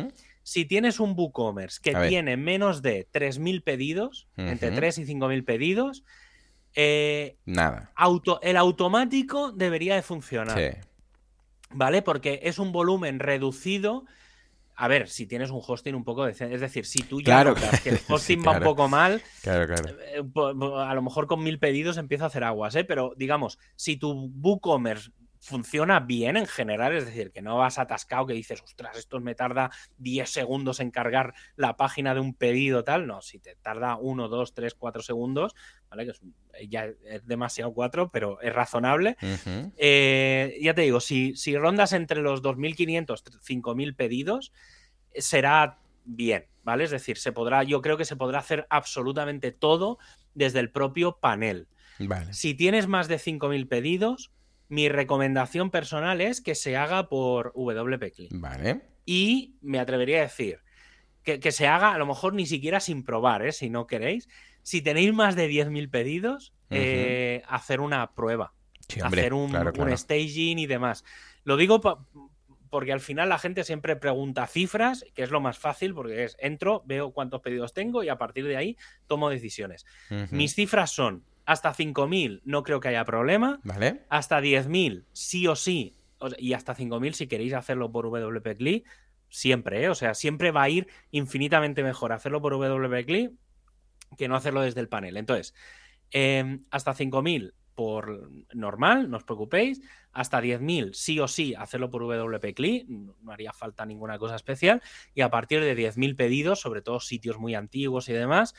Speaker 2: si tienes un WooCommerce que tiene menos de 3.000 pedidos, entre 3 y 5.000 pedidos, eh,
Speaker 1: Nada.
Speaker 2: Auto, el automático debería de funcionar. Sí. ¿Vale? Porque es un volumen reducido. A ver, si tienes un hosting un poco de... Es decir, si tú ya notas que el <laughs> hosting va un poco mal,
Speaker 1: eh,
Speaker 2: a lo mejor con mil pedidos empieza a hacer aguas, ¿eh? Pero digamos, si tu WooCommerce funciona bien en general, es decir, que no vas atascado que dices, ostras, esto me tarda 10 segundos en cargar la página de un pedido tal, no, si te tarda 1, 2, 3, 4 segundos, ¿vale? Que es, ya es demasiado 4, pero es razonable. Eh, ya te digo, si, si rondas entre los 2.500, 5.000 pedidos, será bien, ¿vale? Es decir, se podrá, yo creo que se podrá hacer absolutamente todo desde el propio panel. Si tienes más de 5.000 pedidos, mi recomendación personal es que se haga por WP
Speaker 1: Vale.
Speaker 2: Y me atrevería a decir que, se haga a lo mejor ni siquiera sin probar, ¿eh? si no queréis. Si tenéis más de 10.000 pedidos, eh, hacer una prueba. hacer un, staging y demás. Lo digo porque al final la gente siempre pregunta cifras, que es lo más fácil, porque es entro, veo cuántos pedidos tengo y a partir de ahí tomo decisiones. Mis cifras son hasta 5.000 no creo que haya problema.
Speaker 1: Vale.
Speaker 2: Hasta 10.000 sí o sí. Y hasta 5.000 si queréis hacerlo por WP siempre, ¿eh? O sea, siempre va a ir infinitamente mejor hacerlo por WP que no hacerlo desde el panel. Entonces, em, hasta 5.000 por normal, no os preocupéis. Hasta 10.000 sí o sí hacerlo por WP no haría falta ninguna cosa especial. Y a partir de 10.000 pedidos, sobre todo sitios muy antiguos y demás,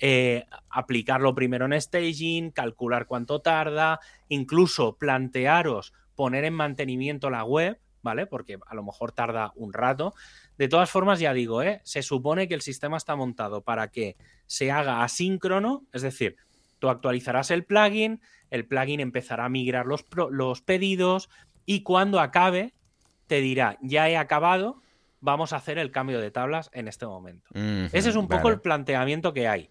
Speaker 2: eh, aplicarlo primero en staging, calcular cuánto tarda, incluso plantearos poner en mantenimiento la web, ¿vale? Porque a lo mejor tarda un rato. De todas formas, ya digo, ¿eh? se supone que el sistema está montado para que se haga asíncrono, es decir, tú actualizarás el plugin, el plugin empezará a migrar los, los pedidos y cuando acabe te dirá, ya he acabado, vamos a hacer el cambio de tablas en este momento. Ese es un poco el planteamiento que hay.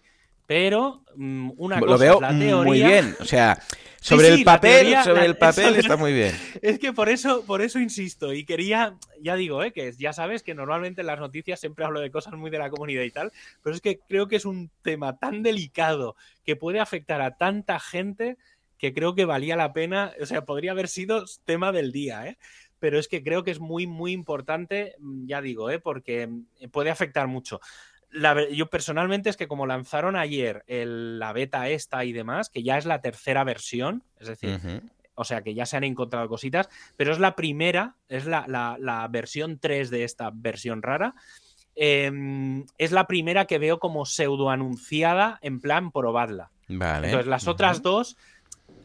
Speaker 2: Pero mm, una cosa
Speaker 1: Lo veo muy bien. O sea, <laughs> sobre el papel, sobre el papel está muy bien. <laughs>
Speaker 2: Es que por eso, por eso insisto. Y quería, ya digo, ¿eh? que ya sabes que normalmente en las noticias siempre hablo de cosas muy de la comunidad y tal. Pero es que creo que es un tema tan delicado que puede afectar a tanta gente que creo que valía la pena. O sea, podría haber sido tema del día, ¿eh? Pero es que creo que es muy, muy importante, mm, ya digo, ¿eh? porque mm, puede afectar mucho yo personalmente es que como lanzaron ayer la beta esta y demás, que ya es la tercera versión, es decir, o sea que ya se han encontrado cositas, pero es la primera, es la, versión 3 de esta versión rara. Em, es la primera que veo como pseudo anunciada en plan probadla.
Speaker 1: Vale.
Speaker 2: Entonces las otras dos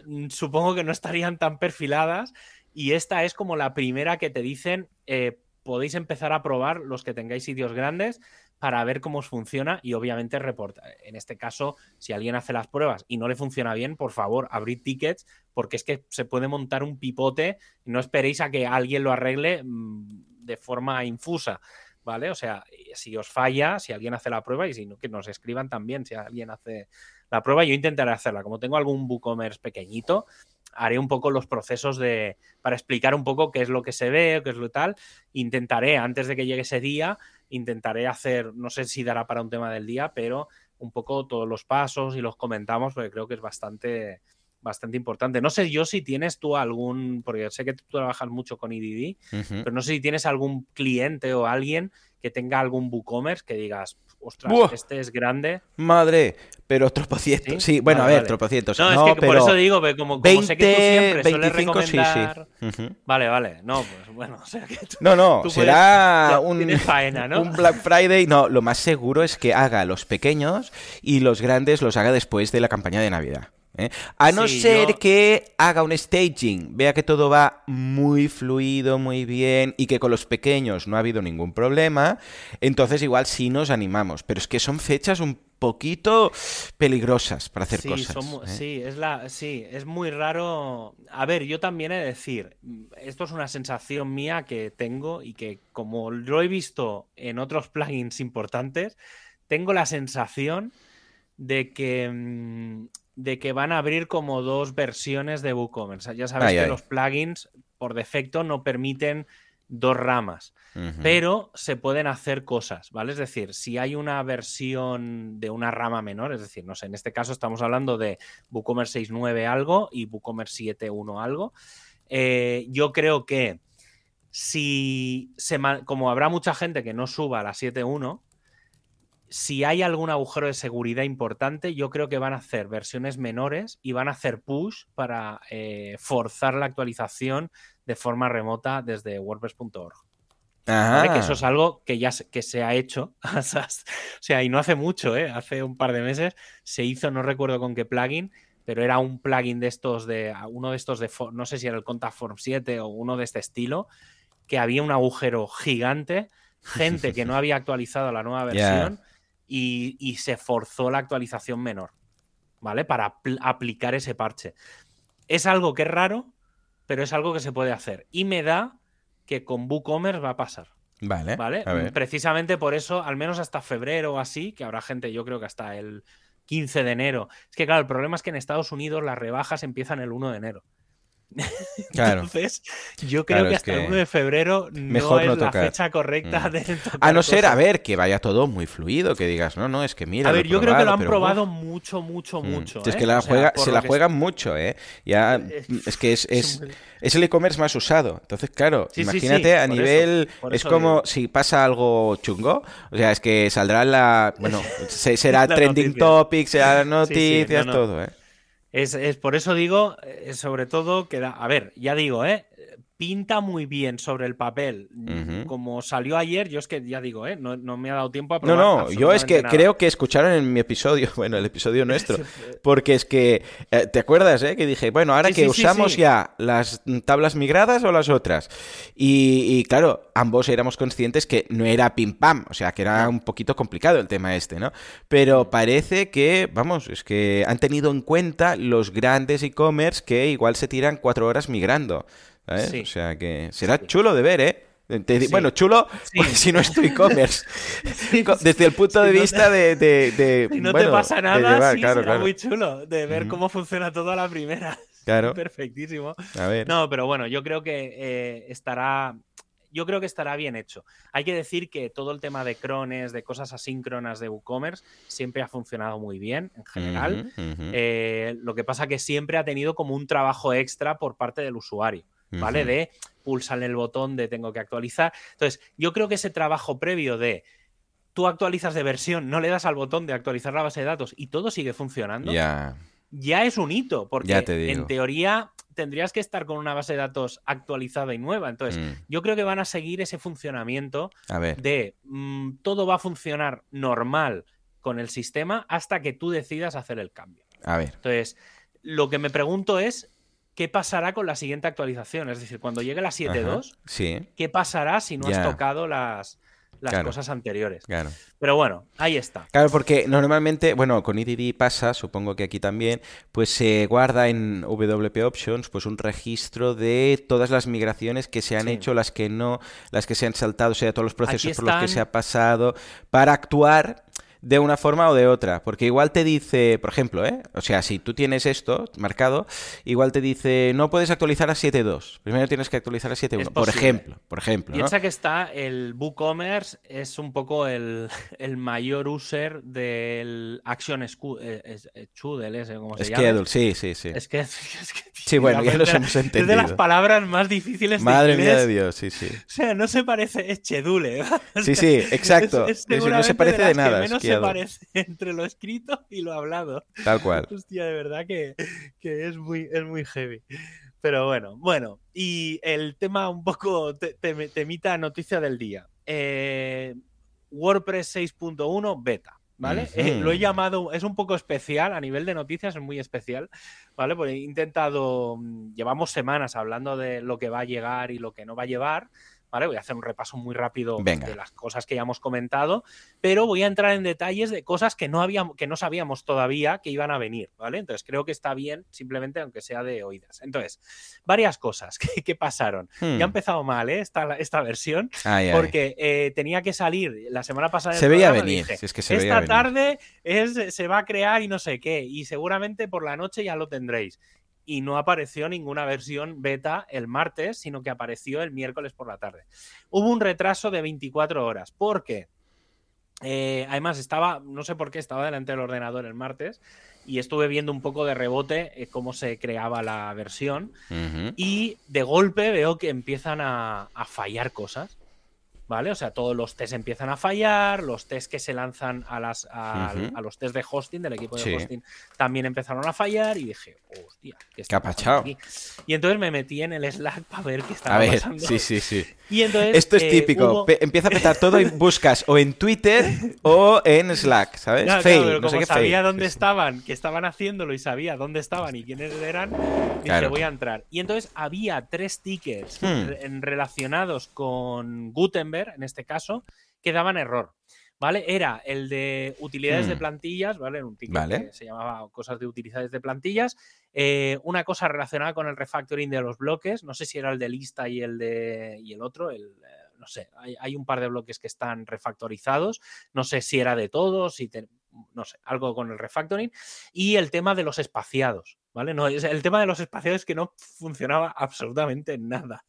Speaker 2: mm, supongo que no estarían tan perfiladas y esta es como la primera que te dicen eh, podéis empezar a probar los que tengáis sitios grandes para ver cómo os funciona y obviamente reportar. En este caso, si alguien hace las pruebas y no le funciona bien, por favor, abrid tickets porque es que se puede montar un pipote no esperéis a que alguien lo arregle mm, de forma infusa. ¿Vale? O sea, si os falla, si alguien hace la prueba y si no, que nos escriban también si alguien hace la prueba, yo intentaré hacerla. Como tengo algún WooCommerce pequeñito, haré un poco los procesos de para explicar un poco qué es lo que se ve, qué es lo tal. Intentaré, antes de que llegue ese día, intentaré hacer, no sé si dará para un tema del día, pero un poco todos los pasos y los comentamos porque creo que es bastante, bastante importante. No sé yo si tienes tú algún, porque sé que tú trabajas mucho con EDD, pero no sé si tienes algún cliente o alguien que tenga algún WooCommerce que digas, ostras, este es grande.
Speaker 1: Madre, pero tropocientos. Sí, bueno, a ver, tropocientos.
Speaker 2: No, es que por eso digo, como, sé que tú siempre 25, recomendar... Sí, sí. Vale, vale. No, pues bueno, <laughs> o sea que tú,
Speaker 1: No, no, será un, un Black Friday. No, lo más seguro es que haga los pequeños y los grandes los haga después de la campaña de Navidad. ¿Eh? A no ser que haga un staging, vea que todo va muy fluido, muy bien y que con los pequeños no ha habido ningún problema, entonces igual sí nos animamos. Pero es que son fechas un poquito peligrosas para hacer cosas. ¿eh?
Speaker 2: Sí, es la, sí, es muy raro. A ver, yo también he de decir, esto es una sensación mía que tengo y que como lo he visto en otros <laughs> plugins importantes, tengo la sensación de que mm, de que van a abrir como dos versiones de WooCommerce. Ya sabes que los plugins por defecto no permiten dos ramas, pero se pueden hacer cosas, ¿vale? Es decir, si hay una versión de una rama menor, es decir, no sé, en este caso estamos hablando de WooCommerce 6.9 algo y WooCommerce 7.1 algo, eh, yo creo que si se, como habrá mucha gente que no suba a la 7.1, si hay algún agujero de seguridad importante, yo creo que van a hacer versiones menores y van a hacer push para eh, forzar la actualización de forma remota desde WordPress.org. Que eso es algo que ya se, que se ha hecho. <laughs> o sea, y no hace mucho, ¿eh? hace un par de meses se hizo, no recuerdo con qué plugin, pero era un plugin de estos de uno de estos de no sé si era el Contact Form 7 o uno de este estilo, que había un agujero gigante, gente que no había actualizado la nueva versión y, se forzó la actualización menor, ¿vale? Para aplicar ese parche. Es algo que es raro, pero es algo que se puede hacer. Y me da que con WooCommerce va a pasar.
Speaker 1: Vale.
Speaker 2: ¿Vale? Precisamente por eso, al menos hasta febrero o así, que habrá gente, yo creo que hasta el 15 de enero. Es que, claro, el problema es que en Estados Unidos las rebajas empiezan el 1 de enero. <laughs>
Speaker 1: Claro.
Speaker 2: Entonces, yo creo que hasta el 1 de febrero no es la fecha correcta mm. de
Speaker 1: A no ser, a ver, que vaya todo muy fluido, que digas, no, no, es que mira.
Speaker 2: A ver, yo creo que lo han probado mucho, mucho, mm. mucho.
Speaker 1: Es que ¿eh? la juega, se la juegan mucho, ¿eh? Ya, es que es, <laughs> es, es el e-commerce más usado. Entonces, claro, imagínate a nivel. es como si pasa algo chungo. O sea, es que saldrá la. Bueno, <laughs> será trending topics, será noticias, todo, ¿eh?
Speaker 2: Es, por eso digo, eh, sobre todo, que, a ver, ya digo, ¿eh? Pinta muy bien sobre el papel. como salió ayer, yo es que ya digo, ¿eh? no, me ha dado tiempo a
Speaker 1: probar. No, no, yo es que creo que escucharon en mi episodio, <laughs> bueno, el episodio <laughs> nuestro, porque es que, eh, ¿te acuerdas, eh? Que dije, bueno, ahora que usamos ya las tablas migradas o las otras. Y, claro, ambos éramos conscientes que no era pim pam, o sea, que era un poquito complicado el tema este, ¿no? Pero parece que, vamos, es que han tenido en cuenta los grandes e-commerce que igual se tiran cuatro horas migrando. O sea que será chulo de ver, ¿eh? Bueno, chulo si no es tu <laughs> e-commerce. Desde el punto de vista de.
Speaker 2: si no te pasa nada, sí, será muy chulo de ver cómo funciona todo a la primera. <laughs>
Speaker 1: Claro.
Speaker 2: Perfectísimo. A ver. No, pero bueno, yo creo que eh, estará. Yo creo que estará bien hecho. Hay que decir que todo el tema de crones, de cosas asíncronas de WooCommerce, siempre ha funcionado muy bien en general. Eh, lo que pasa que siempre ha tenido como un trabajo extra por parte del usuario. ¿Vale? De pulsar el botón de tengo que actualizar. Entonces, yo creo que ese trabajo previo de tú actualizas de versión, no le das al botón de actualizar la base de datos y todo sigue funcionando,
Speaker 1: ya,
Speaker 2: ya es un hito, porque en teoría tendrías que estar con una base de datos actualizada y nueva. Entonces, mm. yo creo que van a seguir ese funcionamiento de mm, todo va a funcionar normal con el sistema hasta que tú decidas hacer el cambio.
Speaker 1: A ver.
Speaker 2: Entonces, lo que me pregunto es qué pasará con la siguiente actualización. Es decir, cuando llegue la 7.2, ¿qué pasará si no has tocado las, las cosas anteriores.
Speaker 1: Claro.
Speaker 2: Pero bueno, ahí está.
Speaker 1: Claro, porque normalmente, bueno, con EDD pasa, supongo que aquí también, pues se guarda en WP Options pues un registro de todas las migraciones que se han hecho, las que no, las que se han saltado, o sea, todos los procesos por los que se ha pasado, para actuar de una forma o de otra. Porque igual te dice, por ejemplo, ¿eh? o sea, si tú tienes esto marcado, igual te dice, no puedes actualizar a 7.2. Primero tienes que actualizar a 7.1. Por ejemplo, por ejemplo.
Speaker 2: Piensa que está el WooCommerce, es un poco el, mayor user del Action eh, Schedule, ese, ¿cómo se
Speaker 1: Schedule, sí, sí, sí.
Speaker 2: Es que, <laughs> es
Speaker 1: sí, bueno, ya los hemos entendido.
Speaker 2: Es de las palabras más difíciles
Speaker 1: Madre mía de Dios, sí, sí. O
Speaker 2: sea, no se parece, es Schedule.
Speaker 1: Sí, sí, exacto. no se parece de, nada
Speaker 2: parece <laughs> entre lo escrito y lo hablado.
Speaker 1: Tal cual. <laughs>
Speaker 2: Hostia, de verdad que, es, muy, es muy heavy. Pero bueno, bueno, y el tema un poco temita noticia del día. Eh, WordPress 6.1 beta. ¿Vale? Eh, lo he llamado, es un poco especial, a nivel de noticias es muy especial, ¿vale? Porque he intentado, mm, llevamos semanas hablando de lo que va a llegar y lo que no va a llevar, Voy a hacer un repaso muy rápido de las cosas que ya hemos comentado, pero voy a entrar en detalles de cosas que no, habíamos, que no sabíamos todavía que iban a venir, ¿vale? Entonces creo que está bien, simplemente aunque sea de oídas. Entonces, varias cosas <laughs> que, pasaron. Ya ha hmm. empezado mal, ¿eh? Esta, esta versión, porque eh, tenía que salir la semana pasada.
Speaker 1: Se veía venir, es que se
Speaker 2: Esta tarde es, se va a crear y no sé qué, y seguramente por la noche ya lo tendréis y no apareció ninguna versión beta el martes, sino que apareció el miércoles por la tarde. Hubo un retraso de 24 horas, porque eh, además estaba, no sé por qué, estaba delante del ordenador el martes y estuve viendo un poco de rebote eh, cómo se creaba la versión y de golpe veo que empiezan a fallar cosas. ¿Vale? O sea, todos los test empiezan a fallar, los test que se lanzan a, las, a, los test de hosting, del equipo de hosting, también empezaron a fallar y dije, hostia,
Speaker 1: ¿qué está Aquí?
Speaker 2: Y entonces me metí en el Slack para ver qué estaba a ver, pasando.
Speaker 1: Sí, sí, sí.
Speaker 2: Y entonces,
Speaker 1: Esto es eh, típico. Empieza a petar todo y buscas o en Twitter o en Slack, ¿sabes?
Speaker 2: Claro, como sabía dónde estaban, que estaban haciéndolo y sabía dónde estaban y quiénes eran, dije, voy a entrar. Y entonces había tres tickets hmm. relacionados con Gutenberg en este caso, que daban error. ¿Vale? Era el de utilidades de hmm. plantillas, ¿vale? Un ticket que se llamaba cosas de utilidades de plantillas. Eh, una cosa relacionada con el refactoring de los bloques. No sé si era el de lista y el de. y el otro, el. Eh, no sé, hay, un par de bloques que están refactorizados. No sé si era de todos, si no sé, algo con el refactoring. Y el tema de los espaciados, ¿vale? No, el tema de los espaciados que no funcionaba absolutamente nada,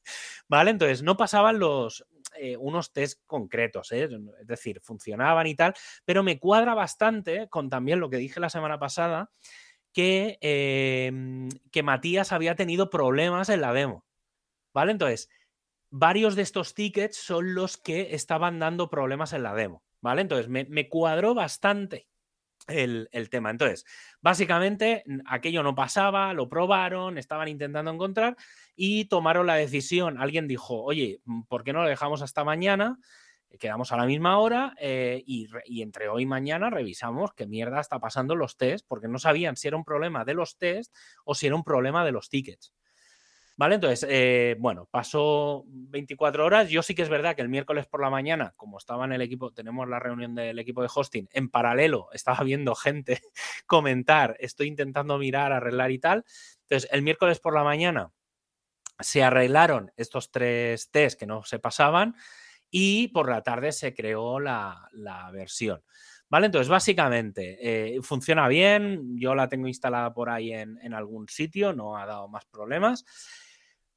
Speaker 2: ¿vale? Entonces, no pasaban los, eh, unos test concretos, ¿eh? es decir, funcionaban y tal, pero me cuadra bastante con también lo que dije la semana pasada, que, em, que Matías había tenido problemas en la demo, ¿vale? Entonces, varios de estos tickets son los que estaban dando problemas en la demo, ¿vale? Entonces, me, me cuadró bastante el, tema. Entonces, básicamente aquello no pasaba, lo probaron, estaban intentando encontrar y tomaron la decisión. Alguien dijo, oye, ¿por qué no lo dejamos hasta mañana? Quedamos a la misma hora eh, y, y, entre hoy y mañana revisamos qué mierda está pasando los test, porque no sabían si era un problema de los test o si era un problema de los tickets. ¿Vale? Entonces, eh, bueno, pasó 24 horas. Yo sí que es verdad que el miércoles por la mañana, como estaba en el equipo, tenemos la reunión del equipo de hosting, en paralelo estaba viendo gente <laughs> comentar, estoy intentando mirar, arreglar y tal. Entonces, el miércoles por la mañana se arreglaron estos tres test que no se pasaban y por la tarde se creó la, versión. ¿Vale? Entonces, básicamente, eh, funciona bien. Yo la tengo instalada por ahí en, en algún sitio, no ha dado más problemas.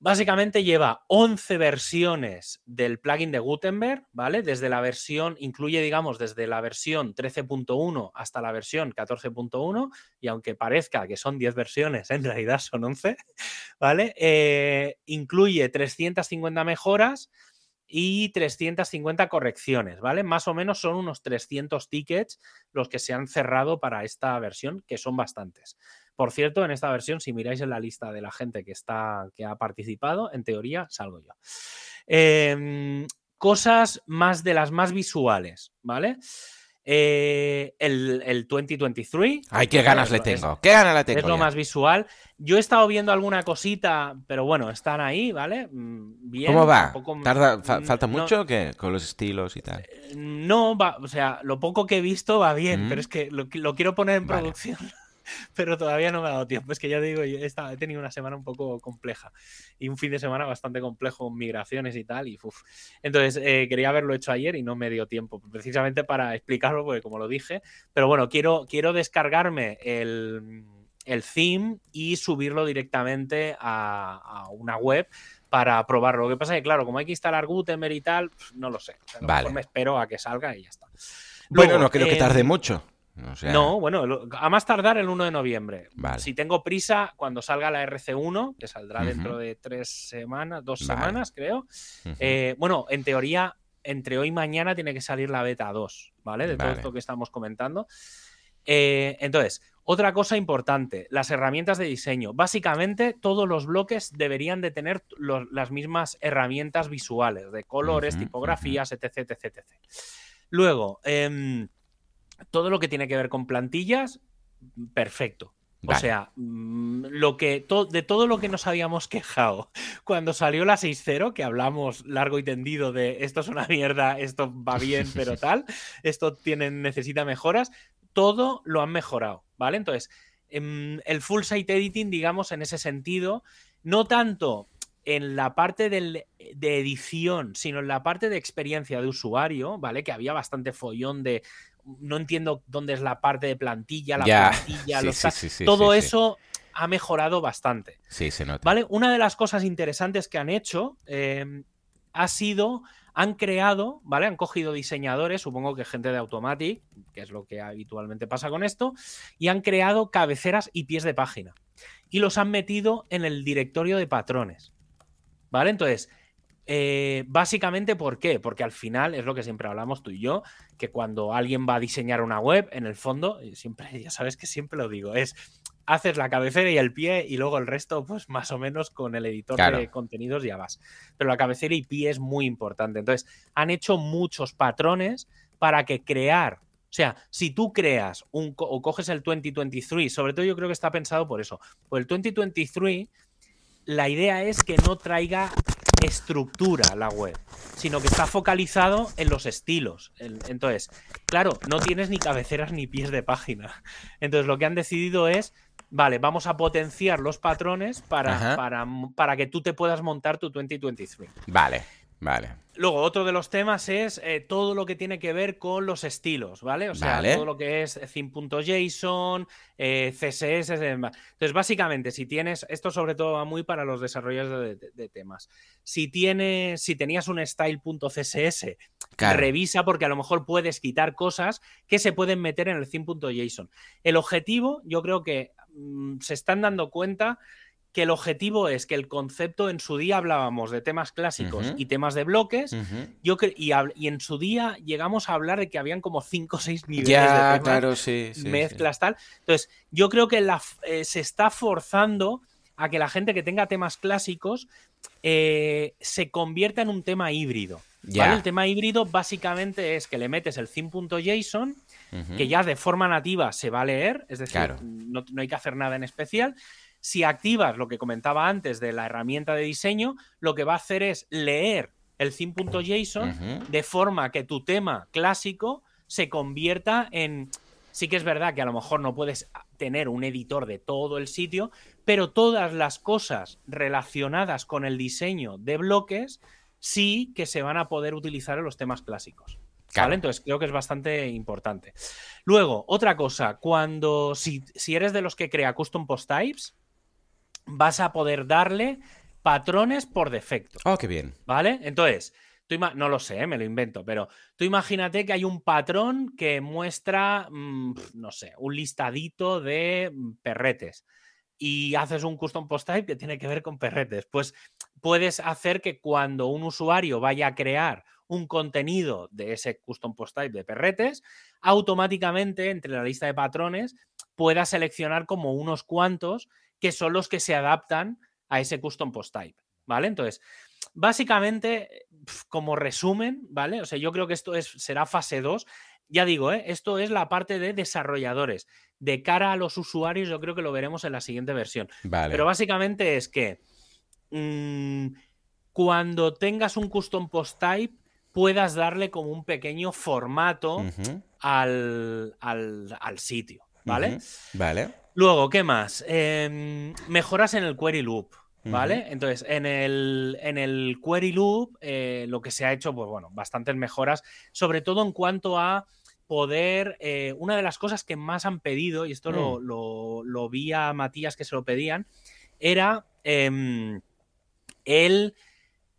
Speaker 2: Básicamente lleva 11 versiones del plugin de Gutenberg, ¿vale? Desde la versión, incluye, digamos, desde la versión 13.1 hasta la versión 14.1, y aunque parezca que son 10 versiones, en realidad son 11, <laughs> ¿vale? Eh, incluye 350 mejoras y 350 correcciones, ¿vale? Más o menos son unos 300 tickets los que se han cerrado para esta versión, que son bastantes. Por cierto, en esta versión, si miráis en la lista de la gente que, está, que ha participado, en teoría salgo yo. Em, cosas más de las más visuales, ¿vale? Eh, el, 2023.
Speaker 1: Ay, qué ganas le tengo. ¿Qué ganas le tengo?
Speaker 2: Es lo más visual. Yo he estado viendo alguna cosita, pero bueno, están ahí, ¿vale? Mm, bien.
Speaker 1: ¿Cómo va? Mm, ¿Falta mucho que con los estilos y tal?
Speaker 2: Eh, no, va, o sea, lo poco que he visto va bien, mm. pero es que lo, quiero poner en producción. <laughs> pero todavía no me ha dado tiempo. Es que ya digo, he, he, tenido una semana un poco compleja y un fin de semana bastante complejo, migraciones y tal. Y, Entonces, eh, quería haberlo hecho ayer y no me dio tiempo, precisamente para explicarlo, porque como lo dije, pero bueno, quiero, quiero descargarme el, el theme y subirlo directamente a, una web para probarlo. Lo que pasa es que, claro, como hay que instalar Gutenberg y tal, no lo sé. A lo me espero a que salga y ya está.
Speaker 1: bueno, no creo que tarde mucho.
Speaker 2: No, bueno, a más tardar el 1 de noviembre. Si tengo prisa, cuando salga la RC1, que saldrá dentro de tres semanas, dos semanas, creo. Eh, bueno, en teoría, entre hoy y mañana tiene que salir la beta 2, ¿vale? De todo esto que estamos comentando. Eh, entonces, otra cosa importante, las herramientas de diseño. Básicamente, todos los bloques deberían de tener las mismas herramientas visuales, de colores, tipografías, etc, etc, etc. Luego, eh, todo lo que tiene que ver con plantillas, perfecto. O sea, mm, lo que de todo lo que nos habíamos quejado <laughs> cuando salió la 6.0, que hablamos largo y tendido de esto es una mierda, esto va <laughs> bien, pero tal, esto tiene, necesita mejoras, todo lo han mejorado, ¿vale? Entonces, em, el full site editing, digamos, en ese sentido, no tanto en la parte de edición, sino en la parte de experiencia de usuario, ¿vale? Que había bastante follón de no entiendo dónde es la parte de plantilla, la plantilla, todo eso ha mejorado bastante.
Speaker 1: Sí, se nota.
Speaker 2: ¿Vale? Una de las cosas interesantes que han hecho em, ha sido, han creado, ¿vale? Han cogido diseñadores, supongo que gente de Automatic, que es lo que habitualmente pasa con esto, y han creado cabeceras y pies de página. Y los han metido en el directorio de patrones. ¿Vale? Entonces, eh, básicamente, ¿por qué? Porque al final es lo que siempre hablamos tú y yo, que cuando alguien va a diseñar una web, en el fondo, siempre, <laughs> ya sabes que siempre lo digo, es haces la cabecera y el pie y luego el resto, pues más o menos con el editor de contenidos ya vas. Pero la cabecera y pie es muy importante. Entonces, han hecho muchos patrones para que crear o sea, si tú creas un, o coges el 2023, sobre todo yo creo que está pensado por eso. Por el 2023, la idea es que no traiga estructura la web, sino que está focalizado en los estilos. Entonces, claro, no tienes ni cabeceras ni pies de página. <laughs> Entonces, lo que han decidido es, vale, vamos a potenciar los patrones para, para, para que tú te puedas montar tu 2023.
Speaker 1: Vale. Vale.
Speaker 2: Luego, otro de los temas es eh, todo lo que tiene que ver con los estilos, ¿vale? O sea, todo lo que es theme.json, eh, CSS. Entonces, básicamente, si tienes, esto sobre todo va muy para los desarrolladores de, temas. Si tienes, si tenías un style.css, revisa porque a lo mejor puedes quitar cosas que se pueden meter en el theme.json. El objetivo, yo creo que mm, se están dando cuenta que el objetivo es que el concepto en su día hablábamos de temas clásicos y temas de bloques, yo y, y, en su día llegamos a hablar de que habían como 5 o 6 niveles de
Speaker 1: claro, sí,
Speaker 2: mezclas tal. Entonces, yo creo que la, eh, se está forzando a que la gente que tenga temas clásicos eh, se convierta en un tema híbrido. El tema híbrido básicamente es que le metes el theme.json, que ya de forma nativa se va a leer, es decir, no, no hay que hacer nada en especial, si activas lo que comentaba antes de la herramienta de diseño, lo que va a hacer es leer el theme.json de forma que tu tema clásico se convierta en... Sí que es verdad que a lo mejor no puedes tener un editor de todo el sitio, pero todas las cosas relacionadas con el diseño de bloques sí que se van a poder utilizar en los temas clásicos. Entonces creo que es bastante importante. Luego, otra cosa, cuando si, si eres de los que crea custom post types, vas a poder darle patrones por defecto.
Speaker 1: Oh, qué bien.
Speaker 2: ¿Vale? Entonces, tú no lo sé, ¿eh? me lo invento, pero tú imagínate que hay un patrón que muestra, mm, no sé, un listadito de mm, perretes y haces un custom post type que tiene que ver con perretes. Pues puedes hacer que cuando un usuario vaya a crear un contenido de ese custom post type de perretes, automáticamente entre la lista de patrones pueda seleccionar como unos cuantos que son los que se adaptan a ese custom post type, ¿vale? Entonces, básicamente, como resumen, ¿vale? O sea, yo creo que esto es, será fase 2. Ya digo, ¿eh? esto es la parte de desarrolladores. De cara a los usuarios, yo creo que lo veremos en la siguiente versión.
Speaker 1: Vale.
Speaker 2: Pero básicamente es que mm, cuando tengas un custom post type, puedas darle como un pequeño formato al, al, sitio, ¿vale?
Speaker 1: Vale.
Speaker 2: Luego, ¿qué más? Em, mejoras en el query loop. ¿Vale? Entonces, en el, en el query loop, eh, lo que se ha hecho, pues bueno, bastantes mejoras, sobre todo en cuanto a poder. Eh, una de las cosas que más han pedido, y esto lo, mm. lo, vi a Matías que se lo pedían, era em, el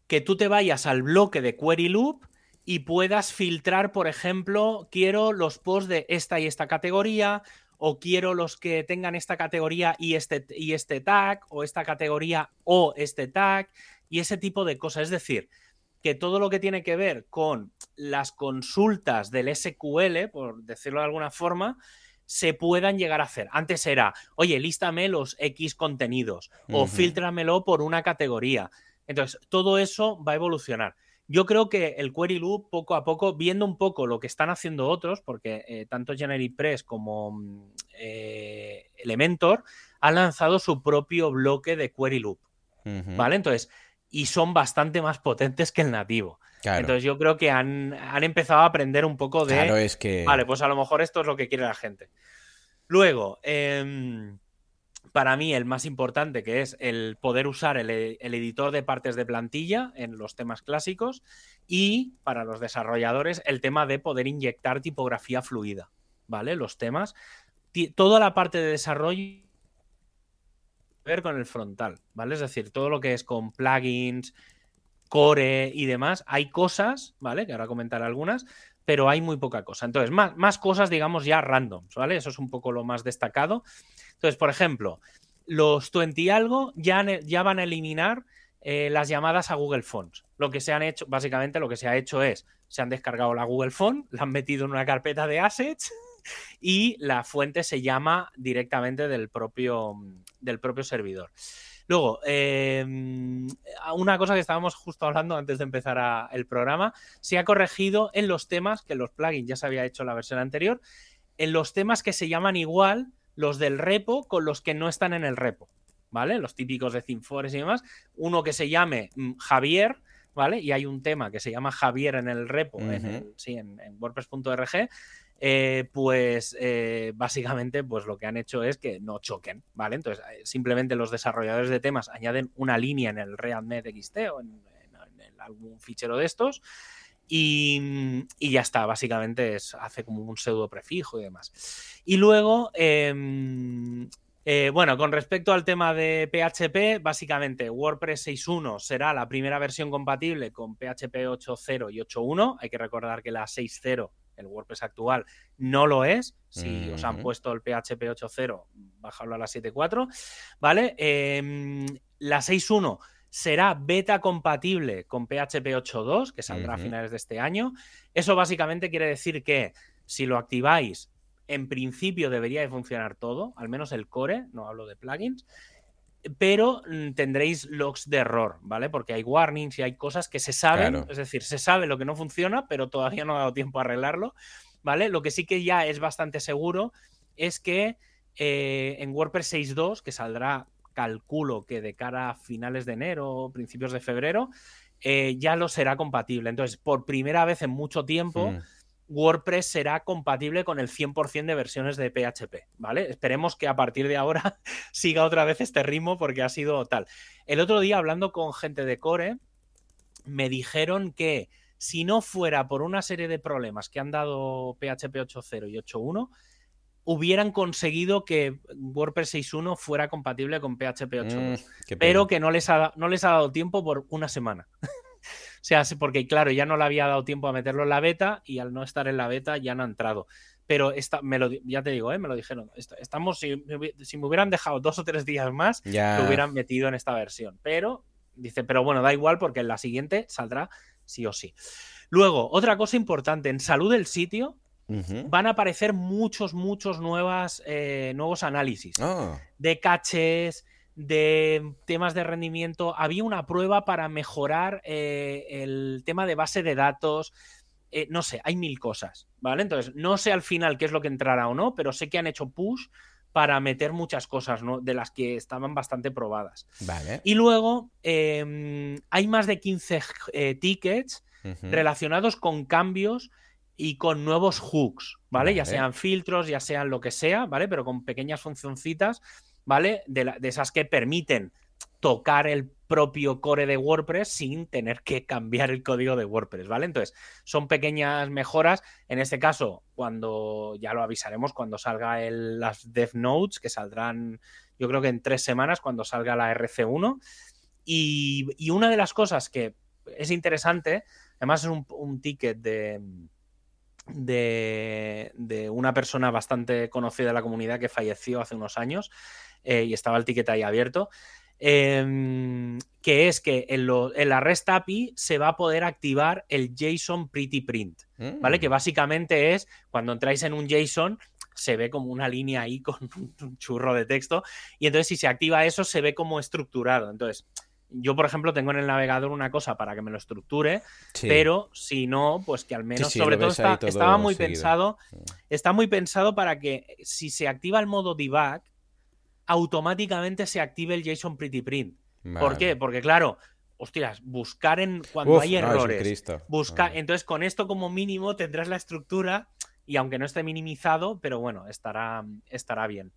Speaker 2: que tú te vayas al bloque de query loop y puedas filtrar, por ejemplo, quiero los posts de esta y esta categoría, o quiero los que tengan esta categoría y este, y este tag, o esta categoría o este tag, y ese tipo de cosas. Es decir, que todo lo que tiene que ver con las consultas del SQL, por decirlo de alguna forma, se puedan llegar a hacer. Antes era, oye, lístame los X contenidos o filtramelo por una categoría. Entonces, todo eso va a evolucionar. Yo creo que el Query Loop, poco a poco, viendo un poco lo que están haciendo otros, porque eh, tanto GeneratePress como mm, eh, Elementor han lanzado su propio bloque de Query Loop. ¿Vale? Entonces, y son bastante más potentes que el nativo. Entonces, yo creo que han, han, empezado a aprender un poco de.
Speaker 1: Claro, es que.
Speaker 2: Vale, pues a lo mejor esto es lo que quiere la gente. Luego, eh, para mí el más importante, que es el poder usar el, editor de partes de plantilla en los temas clásicos y para los desarrolladores el tema de poder inyectar tipografía fluida, ¿vale? Los temas, toda la parte de desarrollo ver con el frontal, ¿vale? Es decir, todo lo que es con plugins, core y demás, hay cosas, ¿vale? Que ahora comentaré algunas, pero hay muy poca cosa. Entonces, más, más cosas, digamos, ya randoms, ¿vale? Eso es un poco lo más destacado. Entonces, por ejemplo, los 20 y algo ya, ya van a eliminar eh, las llamadas a Google Fonts. Lo que se han hecho, básicamente lo que se ha hecho es, se han descargado la Google Font, la han metido en una carpeta de assets y la fuente se llama directamente del propio, del propio servidor. Luego, em, una cosa que estábamos justo hablando antes de empezar el programa, se ha corregido en los temas, que los plugins ya se había hecho en la versión anterior, en los temas que se llaman igual los del repo con los que no están en el repo, ¿vale? Los típicos de Cinfores y demás. Uno que se llame mm, Javier, ¿vale? Y hay un tema que se llama Javier en el repo, en, sí, en, WordPress.org. Eh, pues eh, básicamente pues lo que han hecho es que no choquen, ¿vale? Entonces eh, simplemente los desarrolladores de temas añaden una línea en el Readme XT o en, algún fichero de estos y, ya está, básicamente es, hace como un pseudo prefijo y demás. Y luego, em, bueno, con respecto al tema de PHP, básicamente WordPress 6.1 será la primera versión compatible con PHP 8.0 y 8.1. Hay que recordar que la 6.0 el WordPress actual no lo es. Si os han puesto el PHP 8.0, bájalo a la 7.4, ¿vale? Em, la 6.1 será beta compatible con PHP 8.2, que saldrá a finales de este año. Eso básicamente quiere decir que si lo activáis, en principio debería de funcionar todo, al menos el core, no hablo de plugins, pero mm, tendréis logs de error, ¿vale? Porque hay warnings y hay cosas que se saben, es decir, se sabe lo que no funciona, pero todavía no ha dado tiempo a arreglarlo, ¿vale? Lo que sí que ya es bastante seguro es que eh, en WordPress 6.2, que saldrá calculo que de cara a finales de enero o principios de febrero, eh, ya lo será compatible. Entonces, por primera vez en mucho tiempo, hmm. WordPress será compatible con el 100% de versiones de PHP, ¿vale? Esperemos que a partir de ahora <laughs> siga otra vez este ritmo porque ha sido tal. El otro día, hablando con gente de Core, me dijeron que si no fuera por una serie de problemas que han dado PHP 8.0 y 8.1, hubieran conseguido que WordPress 6.1 fuera compatible con PHP 8.2, mm, pero que no les, ha, no les ha dado tiempo por una semana. O sea, porque claro, ya no le había dado tiempo a meterlo en la beta y al no estar en la beta ya no ha entrado. Pero esta, me lo, ya te digo, ¿eh? me lo dijeron. Estamos, si, me hubieran dejado dos o tres días más, lo hubieran metido en esta versión. Pero, dice, pero bueno, da igual porque en la siguiente saldrá sí o sí. Luego, otra cosa importante, en salud del sitio, van a aparecer muchos, muchos nuevas, eh, nuevos análisis ah. de caches, de temas de rendimiento. Había una prueba para mejorar eh, el tema de base de datos. Eh, no sé, hay mil cosas, ¿vale? Entonces, no sé al final qué es lo que entrará o no, pero sé que han hecho push para meter muchas cosas, ¿no? De las que estaban bastante probadas.
Speaker 1: Vale.
Speaker 2: Y luego em, hay más de 15 tickets relacionados con cambios y con nuevos hooks, ¿vale? Ya sean filtros, ya sean lo que sea, ¿vale? Pero con pequeñas funcioncitas, ¿vale? De, esas que permiten tocar el propio core de WordPress sin tener que cambiar el código de WordPress, ¿vale? Entonces, son pequeñas mejoras. En este caso, cuando ya lo avisaremos, cuando salga el, las Dev Notes, que saldrán, yo creo que en tres semanas, cuando salga la RC1. Y, una de las cosas que es interesante, además es un ticket de de, una persona bastante conocida de la comunidad que falleció hace unos años eh, y estaba el ticket ahí abierto. Em, que es que en, la REST API se va a poder activar el JSON Pretty Print, ¿vale? Que mm. básicamente es cuando entráis en un JSON se ve como una línea ahí con <laughs> un churro de texto y entonces si se activa eso se ve como estructurado. Entonces, yo, por ejemplo, tengo en el navegador una cosa para que me lo estructure, pero si no, pues que al menos, sobre todo, estaba muy pensado, mm. está muy pensado para que si se activa el modo debug, automáticamente se active el JSON Pretty Print. ¿Por qué? Porque claro, hostias, buscar en cuando hay errores, buscar, entonces con esto como mínimo tendrás la estructura y aunque no esté minimizado, pero bueno, estará, estará bien.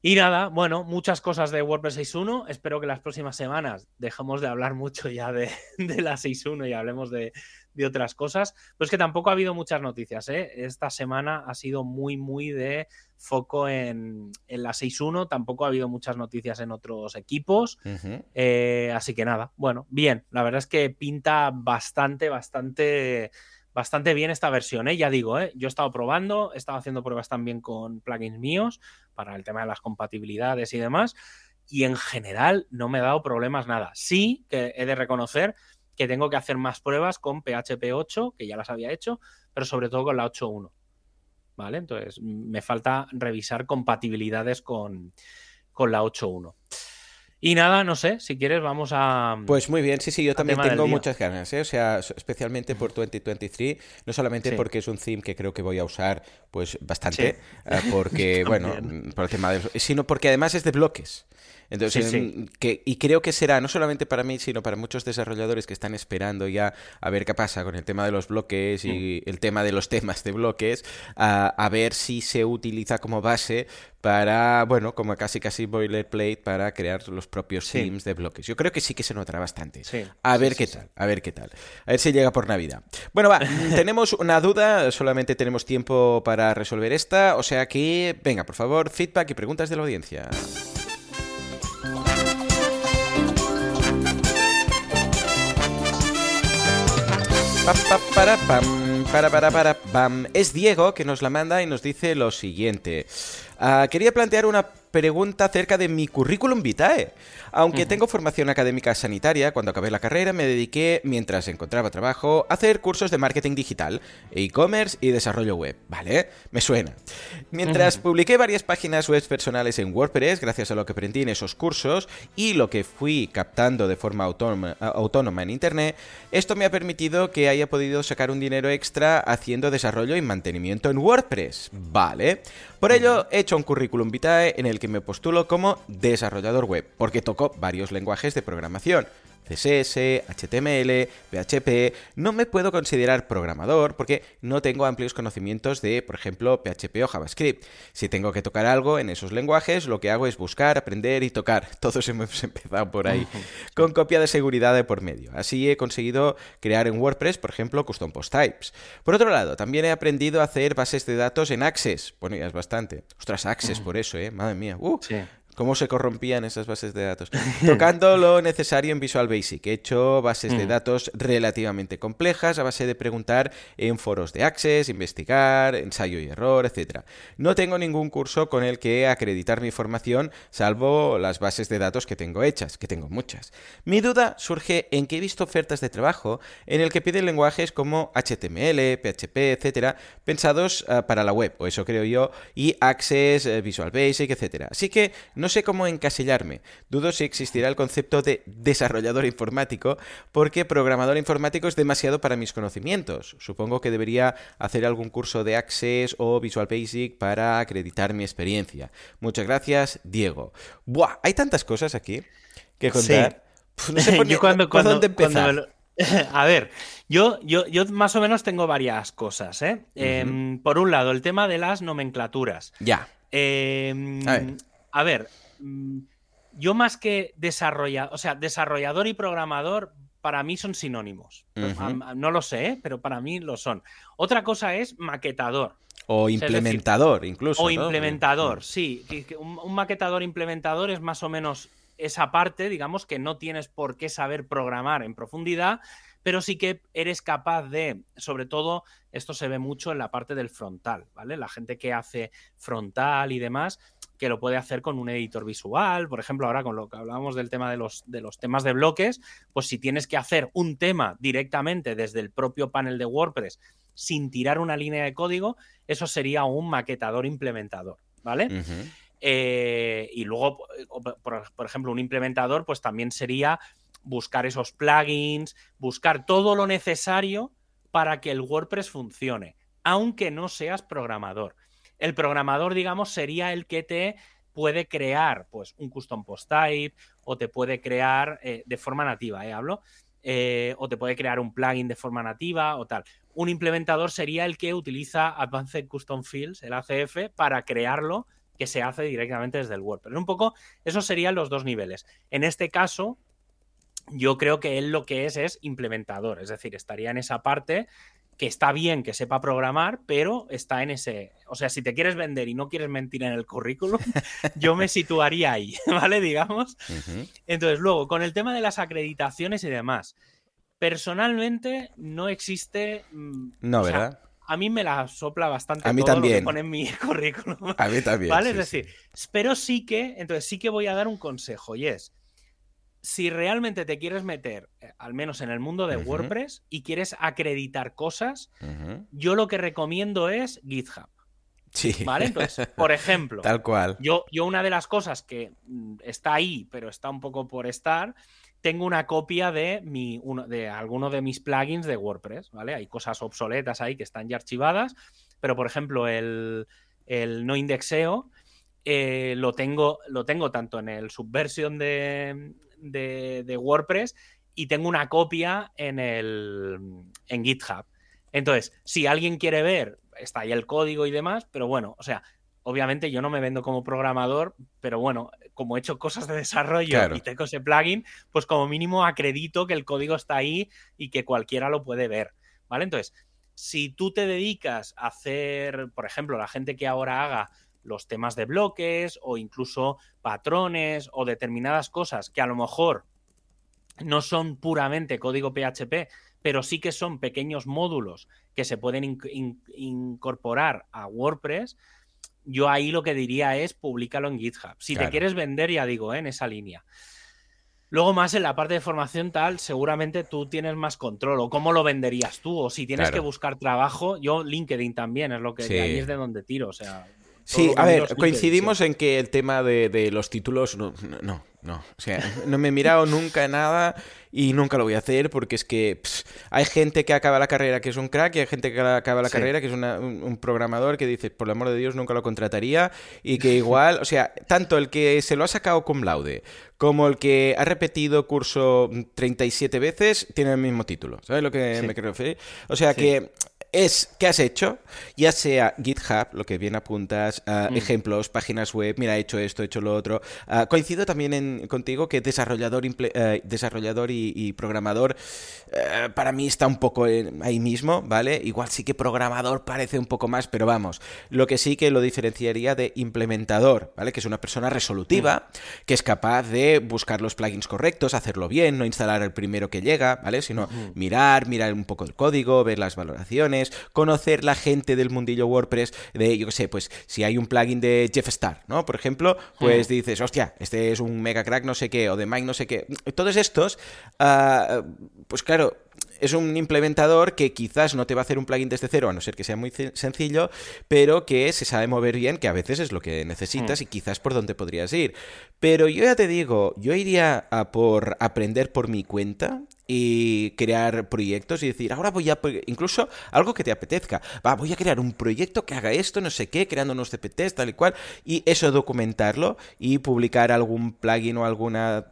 Speaker 2: Y nada, bueno, muchas cosas de WordPress 6.1. Espero que las próximas semanas dejemos de hablar mucho ya de, <laughs> la 6.1 y hablemos de, otras cosas. Pero es que tampoco ha habido muchas noticias. ¿eh? Esta semana ha sido muy, muy de foco en, la 6.1. Tampoco ha habido muchas noticias en otros equipos. Eh, así que nada, bueno, bien. La verdad es que pinta bastante, bastante bastante bien esta versión, ¿eh? ya digo, ¿eh? yo he estado probando, he estado haciendo pruebas también con plugins míos para el tema de las compatibilidades y demás, y en general no me ha dado problemas nada. Sí que he de reconocer que tengo que hacer más pruebas con PHP 8, que ya las había hecho, pero sobre todo con la 8.1. ¿Vale? Entonces, me falta revisar compatibilidades con, con la 8.1. Y nada, no sé, si quieres vamos a...
Speaker 1: Pues muy bien, sí, sí, yo también tengo muchas ganas, ¿eh? o sea, especialmente por 2023, no solamente porque es un theme que creo que voy a usar pues bastante, eh, porque, <laughs> bueno, por el tema de... sino porque además es de bloques. Entonces, Que, y creo que será no solamente para mí, sino para muchos desarrolladores que están esperando ya a ver qué pasa con el tema de los bloques y mm. el tema de los temas de bloques, a, ver si se utiliza como base para, bueno, como casi casi boilerplate para crear los propios themes de bloques. Yo creo que sí que se notará bastante. A ver qué tal, a ver qué tal. A ver si llega por Navidad. Bueno, va, <laughs> tenemos una duda, solamente tenemos tiempo para resolver esta, o sea que, venga, por favor, feedback y preguntas de la audiencia. Para, para, para, bam. Es Diego que nos la manda y nos dice lo siguiente. Ah, quería plantear una pregunta acerca de mi currículum vitae. Aunque tengo formación académica sanitaria, cuando acabé la carrera me dediqué, mientras encontraba trabajo, a hacer cursos de marketing digital, e-commerce y desarrollo web. ¿Vale? Me suena. Mientras publiqué varias páginas web personales en WordPress, gracias a lo que aprendí en esos cursos y lo que fui captando de forma autónoma, autónoma en Internet, esto me ha permitido que haya podido sacar un dinero extra haciendo desarrollo y mantenimiento en WordPress. ¿Vale? Por ello, he hecho un currículum vitae en el que me postulo como desarrollador web, porque toco varios lenguajes de programación. CSS, HTML, PHP, no me puedo considerar programador porque no tengo amplios conocimientos de, por ejemplo, PHP o JavaScript. Si tengo que tocar algo en esos lenguajes, lo que hago es buscar, aprender y tocar. <laughs> Todos hemos empezado por ahí, <laughs> con copia de seguridad de por medio. Así he conseguido crear en WordPress, por ejemplo, custom post types. Por otro lado, también he aprendido a hacer bases de datos en Access. Bueno, ya es bastante. Ostras, Access por eso, ¿eh? Madre mía. Uh, sí cómo se corrompían esas bases de datos. <laughs> Tocando lo necesario en Visual Basic. He hecho bases de datos relativamente complejas a base de preguntar en foros de Access, investigar, ensayo y error, etc. No tengo ningún curso con el que acreditar mi formación, salvo las bases de datos que tengo hechas, que tengo muchas. Mi duda surge en que he visto ofertas de trabajo en el que piden lenguajes como HTML, PHP, etc., pensados ah, para la web, o eso creo yo, y Access, eh, Visual Basic, etc. Así que no no sé cómo encasillarme. Dudo si existirá el concepto de desarrollador informático, porque programador informático es demasiado para mis conocimientos. Supongo que debería hacer algún curso de Access o Visual Basic para acreditar mi experiencia. Muchas gracias, Diego. Buah, hay tantas cosas aquí que contar.
Speaker 2: no sé <laughs> por, cuando, dónde empezar. <laughs> A ver, yo, yo, yo, más o menos tengo varias cosas. ¿eh? Em, por un lado, el tema de las nomenclaturas.
Speaker 1: Ya.
Speaker 2: Em, a ver, mm, yo más que desarrollador, o sea, desarrollador y programador para mí son sinónimos. No lo sé, ¿eh? pero para mí lo son. Otra cosa es maquetador.
Speaker 1: O implementador, incluso.
Speaker 2: O implementador, sí. Un, maquetador implementador es más o menos esa parte, digamos, que no tienes por qué saber programar en profundidad, pero sí que eres capaz de, sobre todo, esto se ve mucho en la parte del frontal, ¿vale? La gente que hace frontal y demás, que lo puede hacer con un editor visual, por ejemplo, ahora con lo que hablábamos del tema de los, de los temas de bloques, pues si tienes que hacer un tema directamente desde el propio panel de WordPress sin tirar una línea de código, eso sería un maquetador implementador, ¿vale? Eh, y luego, por, ejemplo, un implementador, pues también sería buscar esos plugins, buscar todo lo necesario para que el WordPress funcione, aunque no seas programador. El programador, digamos, sería el que te puede crear pues, un custom post type o te puede crear eh, de forma nativa, ¿eh? Hablo. Eh, o te puede crear un plugin de forma nativa o tal. Un implementador sería el que utiliza Advanced Custom Fields, el ACF, para crearlo, que se hace directamente desde el WordPress. Un poco, esos serían los dos niveles. En este caso, yo creo que él lo que es es implementador, es decir, estaría en esa parte que está bien que sepa programar, pero está en ese... O sea, si te quieres vender y no quieres mentir en el currículum, <laughs> yo me situaría ahí, <laughs> ¿vale? Digamos. Entonces, luego, con el tema de las acreditaciones y demás, personalmente no existe...
Speaker 1: Mm, no, ¿verdad?
Speaker 2: a mí me la sopla bastante
Speaker 1: a mí también.
Speaker 2: lo que pone en mi <laughs> currículum.
Speaker 1: A mí también.
Speaker 2: ¿Vale? es decir, pero sí que, entonces sí que voy a dar un consejo y es, si realmente te quieres meter, eh, al menos en el mundo de WordPress, y quieres acreditar cosas, yo lo que recomiendo es GitHub.
Speaker 1: Sí.
Speaker 2: ¿Vale? Entonces, <laughs> por ejemplo,
Speaker 1: tal cual.
Speaker 2: Yo, yo una de las cosas que mm, está ahí, pero está un poco por estar, tengo una copia de, mi, uno, de alguno de mis plugins de WordPress, ¿vale? Hay cosas obsoletas ahí que están ya archivadas, pero por ejemplo, el, el no indexeo eh, lo, tengo, lo tengo tanto en el subversion de, de, WordPress y tengo una copia en, el, en GitHub. Entonces, si alguien quiere ver, está ahí el código y demás, pero bueno, o sea, obviamente yo no me vendo como programador, pero bueno, como he hecho cosas de desarrollo y tengo ese plugin, pues como mínimo acredito que el código está ahí y que cualquiera lo puede ver, ¿vale? Entonces, si tú te dedicas a hacer, por ejemplo, la gente que ahora haga los temas de bloques o incluso patrones o determinadas cosas que a lo mejor no son puramente código PHP, pero sí que son pequeños módulos que se pueden incorporar a WordPress, yo ahí lo que diría es públicalo en GitHub. Si te quieres vender, ya digo, ¿eh? en esa línea. Luego más en la parte de formación tal, seguramente tú tienes más control. ¿O cómo lo venderías tú? O si tienes que buscar trabajo, yo LinkedIn también es lo que ahí es de donde tiro. O sea,
Speaker 1: sí, a ver, coincidimos en que el tema de, los títulos no, no, no. O sea, no me he mirado <laughs> nunca nada y nunca lo voy a hacer porque es que hay gente que acaba la carrera que es un crack y hay gente que acaba la carrera que es un, programador que dice, por el amor de Dios, nunca lo contrataría y que <laughs> igual, o sea, tanto el que se lo ha sacado con laude como el que ha repetido curso 37 veces tiene el mismo título. ¿Sabes lo que me quiero referir? O sea que es qué has hecho, ya sea GitHub, lo que bien apuntas, ah, mm. ejemplos, páginas web, mira, he hecho esto, he hecho lo otro. Ah, coincido también en, contigo que desarrollador, eh, desarrollador y, programador eh, para mí está un poco ahí mismo, ¿vale? Igual sí que programador parece un poco más, pero vamos, lo que sí que lo diferenciaría de implementador, ¿vale? Que es una persona resolutiva, mm. que es capaz de buscar los plugins correctos, hacerlo bien, no instalar el primero que llega, ¿vale? Sino mirar, mirar un poco el código, ver las valoraciones conocer la gente del mundillo WordPress, de, yo qué sé, pues si hay un plugin de Jeff Star, ¿no? Por ejemplo, pues dices, hostia, este es un mega crack no sé qué, o de Mike no sé qué. Todos estos, ah, pues claro, es un implementador que quizás no te va a hacer un plugin desde cero, a no ser que sea muy sencillo, pero que se sabe mover bien, que a veces es lo que necesitas mm. y quizás por donde podrías ir. Pero yo ya te digo, yo iría a por aprender por mi cuenta y crear proyectos y decir, ahora voy a, incluso algo que te apetezca, va, voy a crear un proyecto que haga esto, no sé qué, creando unos CPTs, tal y cual, y eso documentarlo y publicar algún plugin o alguna,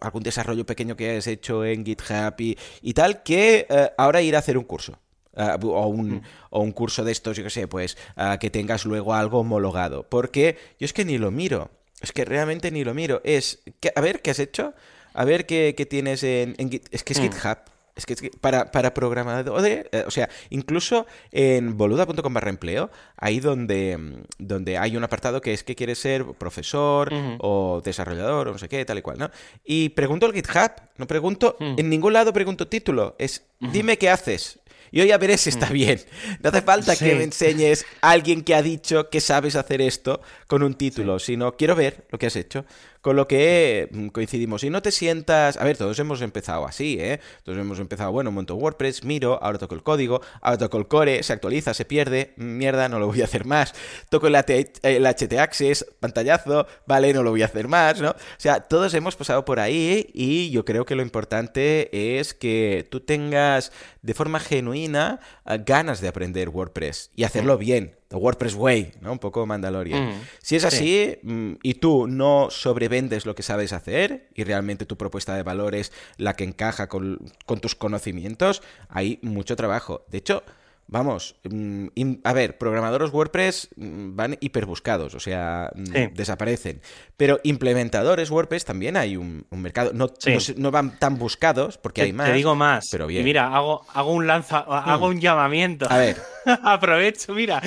Speaker 1: algún desarrollo pequeño que hayas hecho en GitHub y, tal, que eh, ahora ir a hacer un curso. Eh, o, un, mm. o, un, curso de estos, yo qué sé, pues eh, que tengas luego algo homologado. Porque yo es que ni lo miro. Es que realmente ni lo miro. Es, que, a ver, ¿qué has hecho? A ver qué, tienes en, Es que es mm. GitHub. Es que, para, para programadores, eh, o sea, incluso en boluda.com barra empleo, ahí donde, donde hay un apartado que es que quieres ser profesor o desarrollador o no sé qué, tal y cual, ¿no? Y pregunto al GitHub, no pregunto, mm. en ningún lado pregunto título, es dime qué haces. Yo ya veré si está mm. bien. No hace falta que me enseñes a alguien que ha dicho que sabes hacer esto con un título, sino quiero ver lo que has hecho. Con lo que mm, coincidimos. Y no te sientas. A ver, todos hemos empezado así, ¿eh? Todos hemos empezado, bueno, monto WordPress, miro, ahora toco el código, ahora toco el core, se actualiza, se pierde, mierda, no lo voy a hacer más. Toco el, el HT Access, pantallazo, vale, no lo voy a hacer más, ¿no? O sea, todos hemos pasado por ahí y yo creo que lo importante es que tú tengas de forma genuina eh, ganas de aprender WordPress y hacerlo bien WordPress Way, ¿no? Un poco Mandalorian. Mm, si es así mm, y tú no sobrevendes lo que sabes hacer y realmente tu propuesta de valor es la que encaja con, con tus conocimientos, hay mucho trabajo. De hecho, Vamos, mm, a ver, programadores WordPress mm, van hiperbuscados, o sea, mm, desaparecen. Pero implementadores WordPress también hay un, mercado. No, no, van tan buscados porque hay más.
Speaker 2: Te digo más. Pero bien. Y mira, hago, hago un lanza, hago un llamamiento.
Speaker 1: A ver. <laughs>
Speaker 2: Aprovecho, mira.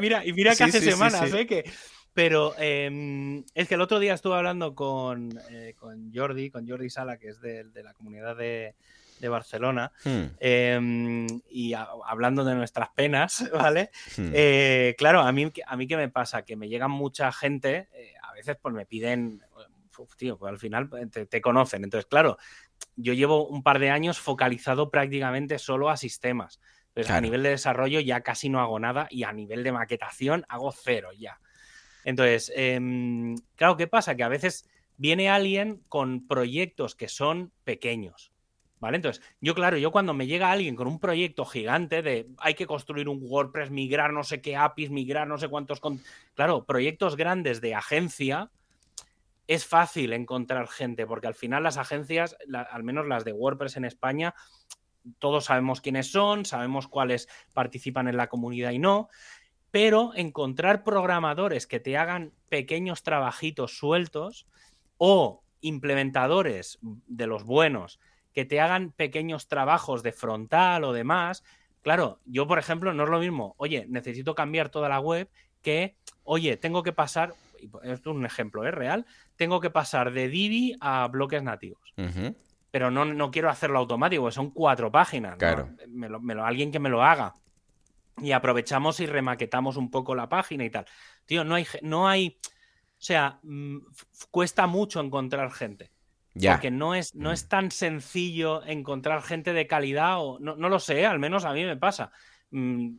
Speaker 2: mira. Y mira que hace semanas, ¿eh? Que, pero em, es que el otro día estuve hablando con, eh, con Jordi, con Jordi Sala, que es de la comunidad de, de Barcelona, hmm. em, y hablando de nuestras penas, <laughs> ¿vale? Hmm. Eh, claro, a mí, a mí qué me pasa, que me llega mucha gente, eh, a veces pues me piden, tío, pues al final te, conocen, entonces claro, yo llevo un par de años focalizado prácticamente solo a sistemas, pero a nivel de desarrollo ya casi no hago nada y a nivel de maquetación hago cero ya. Entonces, em, claro, ¿qué pasa? Que a veces viene alguien con proyectos que son pequeños, ¿Vale? Entonces, yo, claro, yo cuando me llega alguien con un proyecto gigante de hay que construir un WordPress, migrar no sé qué APIs, migrar no sé cuántos. Claro, proyectos grandes de agencia, es fácil encontrar gente, porque al final las agencias, al menos las de WordPress en España, todos sabemos quiénes son, sabemos cuáles participan en la comunidad y no, pero encontrar programadores que te hagan pequeños trabajitos sueltos o implementadores de los buenos que te hagan pequeños trabajos de frontal o demás. Claro, yo, por ejemplo, no es lo mismo, oye, necesito cambiar toda la web que, oye, tengo que pasar, esto es un ejemplo, ¿es ¿eh? real, tengo que pasar de Divi a bloques nativos. pero no, no quiero hacerlo automático, son cuatro páginas.
Speaker 1: Claro.
Speaker 2: Me lo, alguien que me lo haga. Y aprovechamos y remaquetamos un poco la página y tal. Tío, no hay, no hay, o sea, mm, cuesta mucho encontrar gente. Ya. Porque no es, no es mm. tan sencillo encontrar gente de calidad, o no, lo sé, al menos a mí me pasa. Mm,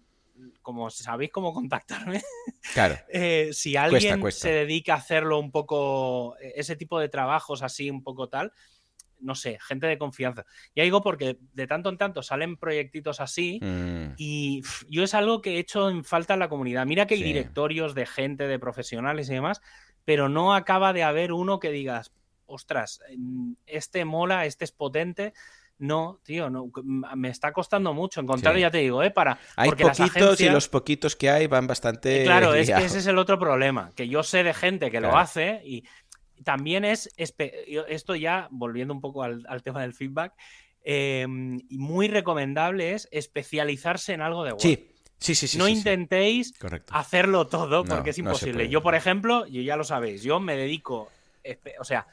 Speaker 2: como sabéis cómo contactarme, <laughs>
Speaker 1: claro.
Speaker 2: Eh, si alguien se dedica a hacerlo un poco, e, ese tipo de trabajos así, un poco tal, no sé, gente de confianza. Ya digo porque de tanto en tanto salen proyectitos así mm. y yo es algo que he hecho en falta en la comunidad. Mira que hay directorios de gente, de profesionales y demás, pero no acaba de haber uno que digas, ostras, este mola, este es potente. No, tío, no, me está costando mucho encontrar, ya te digo, ¿eh? Para,
Speaker 1: hay poquitos y los poquitos que hay van bastante.
Speaker 2: Claro, es que ese es el otro problema, que yo sé de gente que lo hace y también es, esto ya, volviendo un poco al, tema del feedback, em, muy recomendable es especializarse en algo de web.
Speaker 1: Sí. Sí, sí, sí.
Speaker 2: No intentéis hacerlo todo porque es imposible. yo, por ejemplo, yo ya lo sabéis, yo me dedico, o sea,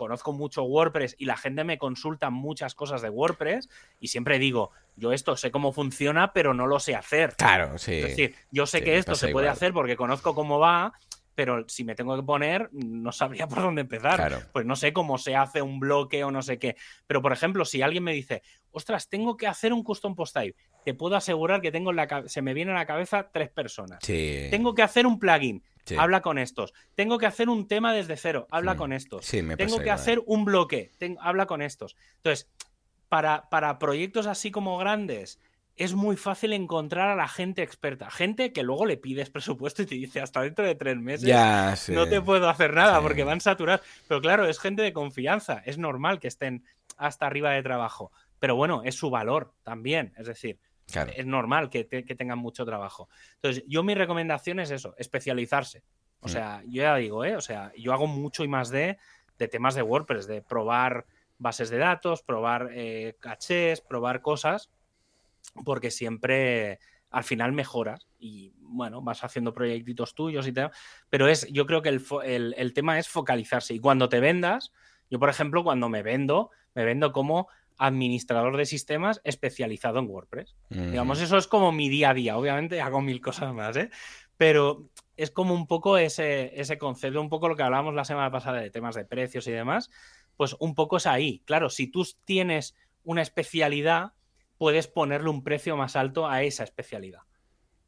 Speaker 2: conozco mucho WordPress y la gente me consulta muchas cosas de WordPress y siempre digo, yo esto sé cómo funciona, pero no lo sé hacer.
Speaker 1: Claro, sí.
Speaker 2: Es decir, yo sé que esto se puede hacer porque conozco cómo va, pero si me tengo que poner, no sabría <laughs> por dónde empezar. Pues no sé cómo se hace un bloque o no sé qué. Pero, por ejemplo, si alguien me dice, ostras, tengo que hacer un custom post type, te puedo asegurar que tengo la se me viene a la cabeza tres personas. Tengo que hacer un plugin. Habla con estos. Tengo que hacer un tema desde cero. Habla con estos. tengo que hacer un bloque. habla con estos. Entonces, para, para proyectos así como grandes, es muy fácil encontrar a la gente experta. Gente que luego le pides presupuesto y te dice hasta dentro de tres meses
Speaker 1: ya,
Speaker 2: no te puedo hacer nada porque van saturados. Pero claro, es gente de confianza. Es normal que estén hasta arriba de trabajo. Pero bueno, es su valor también. Es decir, es normal que, tengan mucho trabajo. Entonces, yo mi recomendación es eso, especializarse. O mm. sea, yo ya digo, ¿eh? O sea, yo hago mucho y más de, de temas de WordPress, de probar bases de datos, probar eh, cachés, probar cosas porque siempre al final mejoras y bueno, vas haciendo proyectitos tuyos y tal, pero es, yo creo que el, tema es focalizarse y cuando te vendas, yo por ejemplo cuando me vendo, me vendo como administrador de sistemas especializado en WordPress. Digamos, eso es como mi día a día, obviamente hago mil cosas más, ¿eh? pero es como un poco ese, ese concepto, un poco lo que hablábamos la semana pasada de temas de precios y demás, pues un poco es ahí. Claro, si tú tienes una especialidad, puedes ponerle un precio más alto a esa especialidad,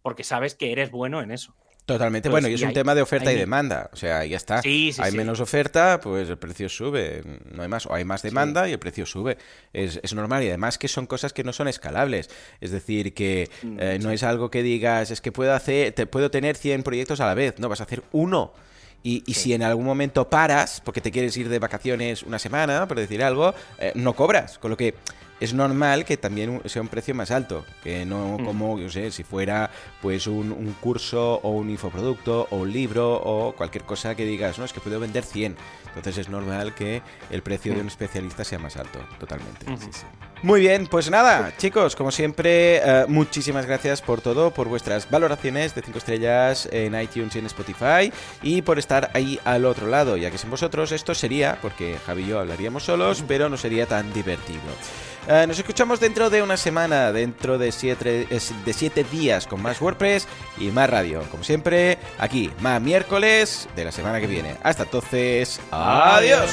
Speaker 2: porque sabes que eres bueno en eso.
Speaker 1: Totalmente, bueno, y es un tema de oferta y demanda, o sea, ya está. hay menos oferta, pues el precio sube, no hay más, o hay más demanda y el precio sube. Es, es, normal y además que son cosas que no son escalables, es decir, que mm, eh, no es algo que digas, es que puedo, hacer, te, puedo tener 100 proyectos a la vez, no, vas a hacer uno. Y, y si en algún momento paras, porque te quieres ir de vacaciones una semana, por decir algo, eh, no cobras. Con lo que es normal que también sea un precio más alto, que no mm. como, yo sé, si fuera pues un, curso o un infoproducto o un libro o cualquier cosa que digas, no, es que puedo vender 100. Entonces es normal que el precio de un mm. especialista sea más alto, totalmente. Muy bien, pues nada, chicos, como siempre, eh, muchísimas gracias por todo, por vuestras valoraciones de 5 estrellas en iTunes y en Spotify y por estar ahí al otro lado, ya que sin vosotros esto sería, porque Javi y yo hablaríamos solos, pero no sería tan divertido. Eh, nos escuchamos dentro de una semana, dentro de siete, de siete días con más WordPress y más radio. Como siempre, aquí, más miércoles de la semana que viene. Hasta entonces, adiós.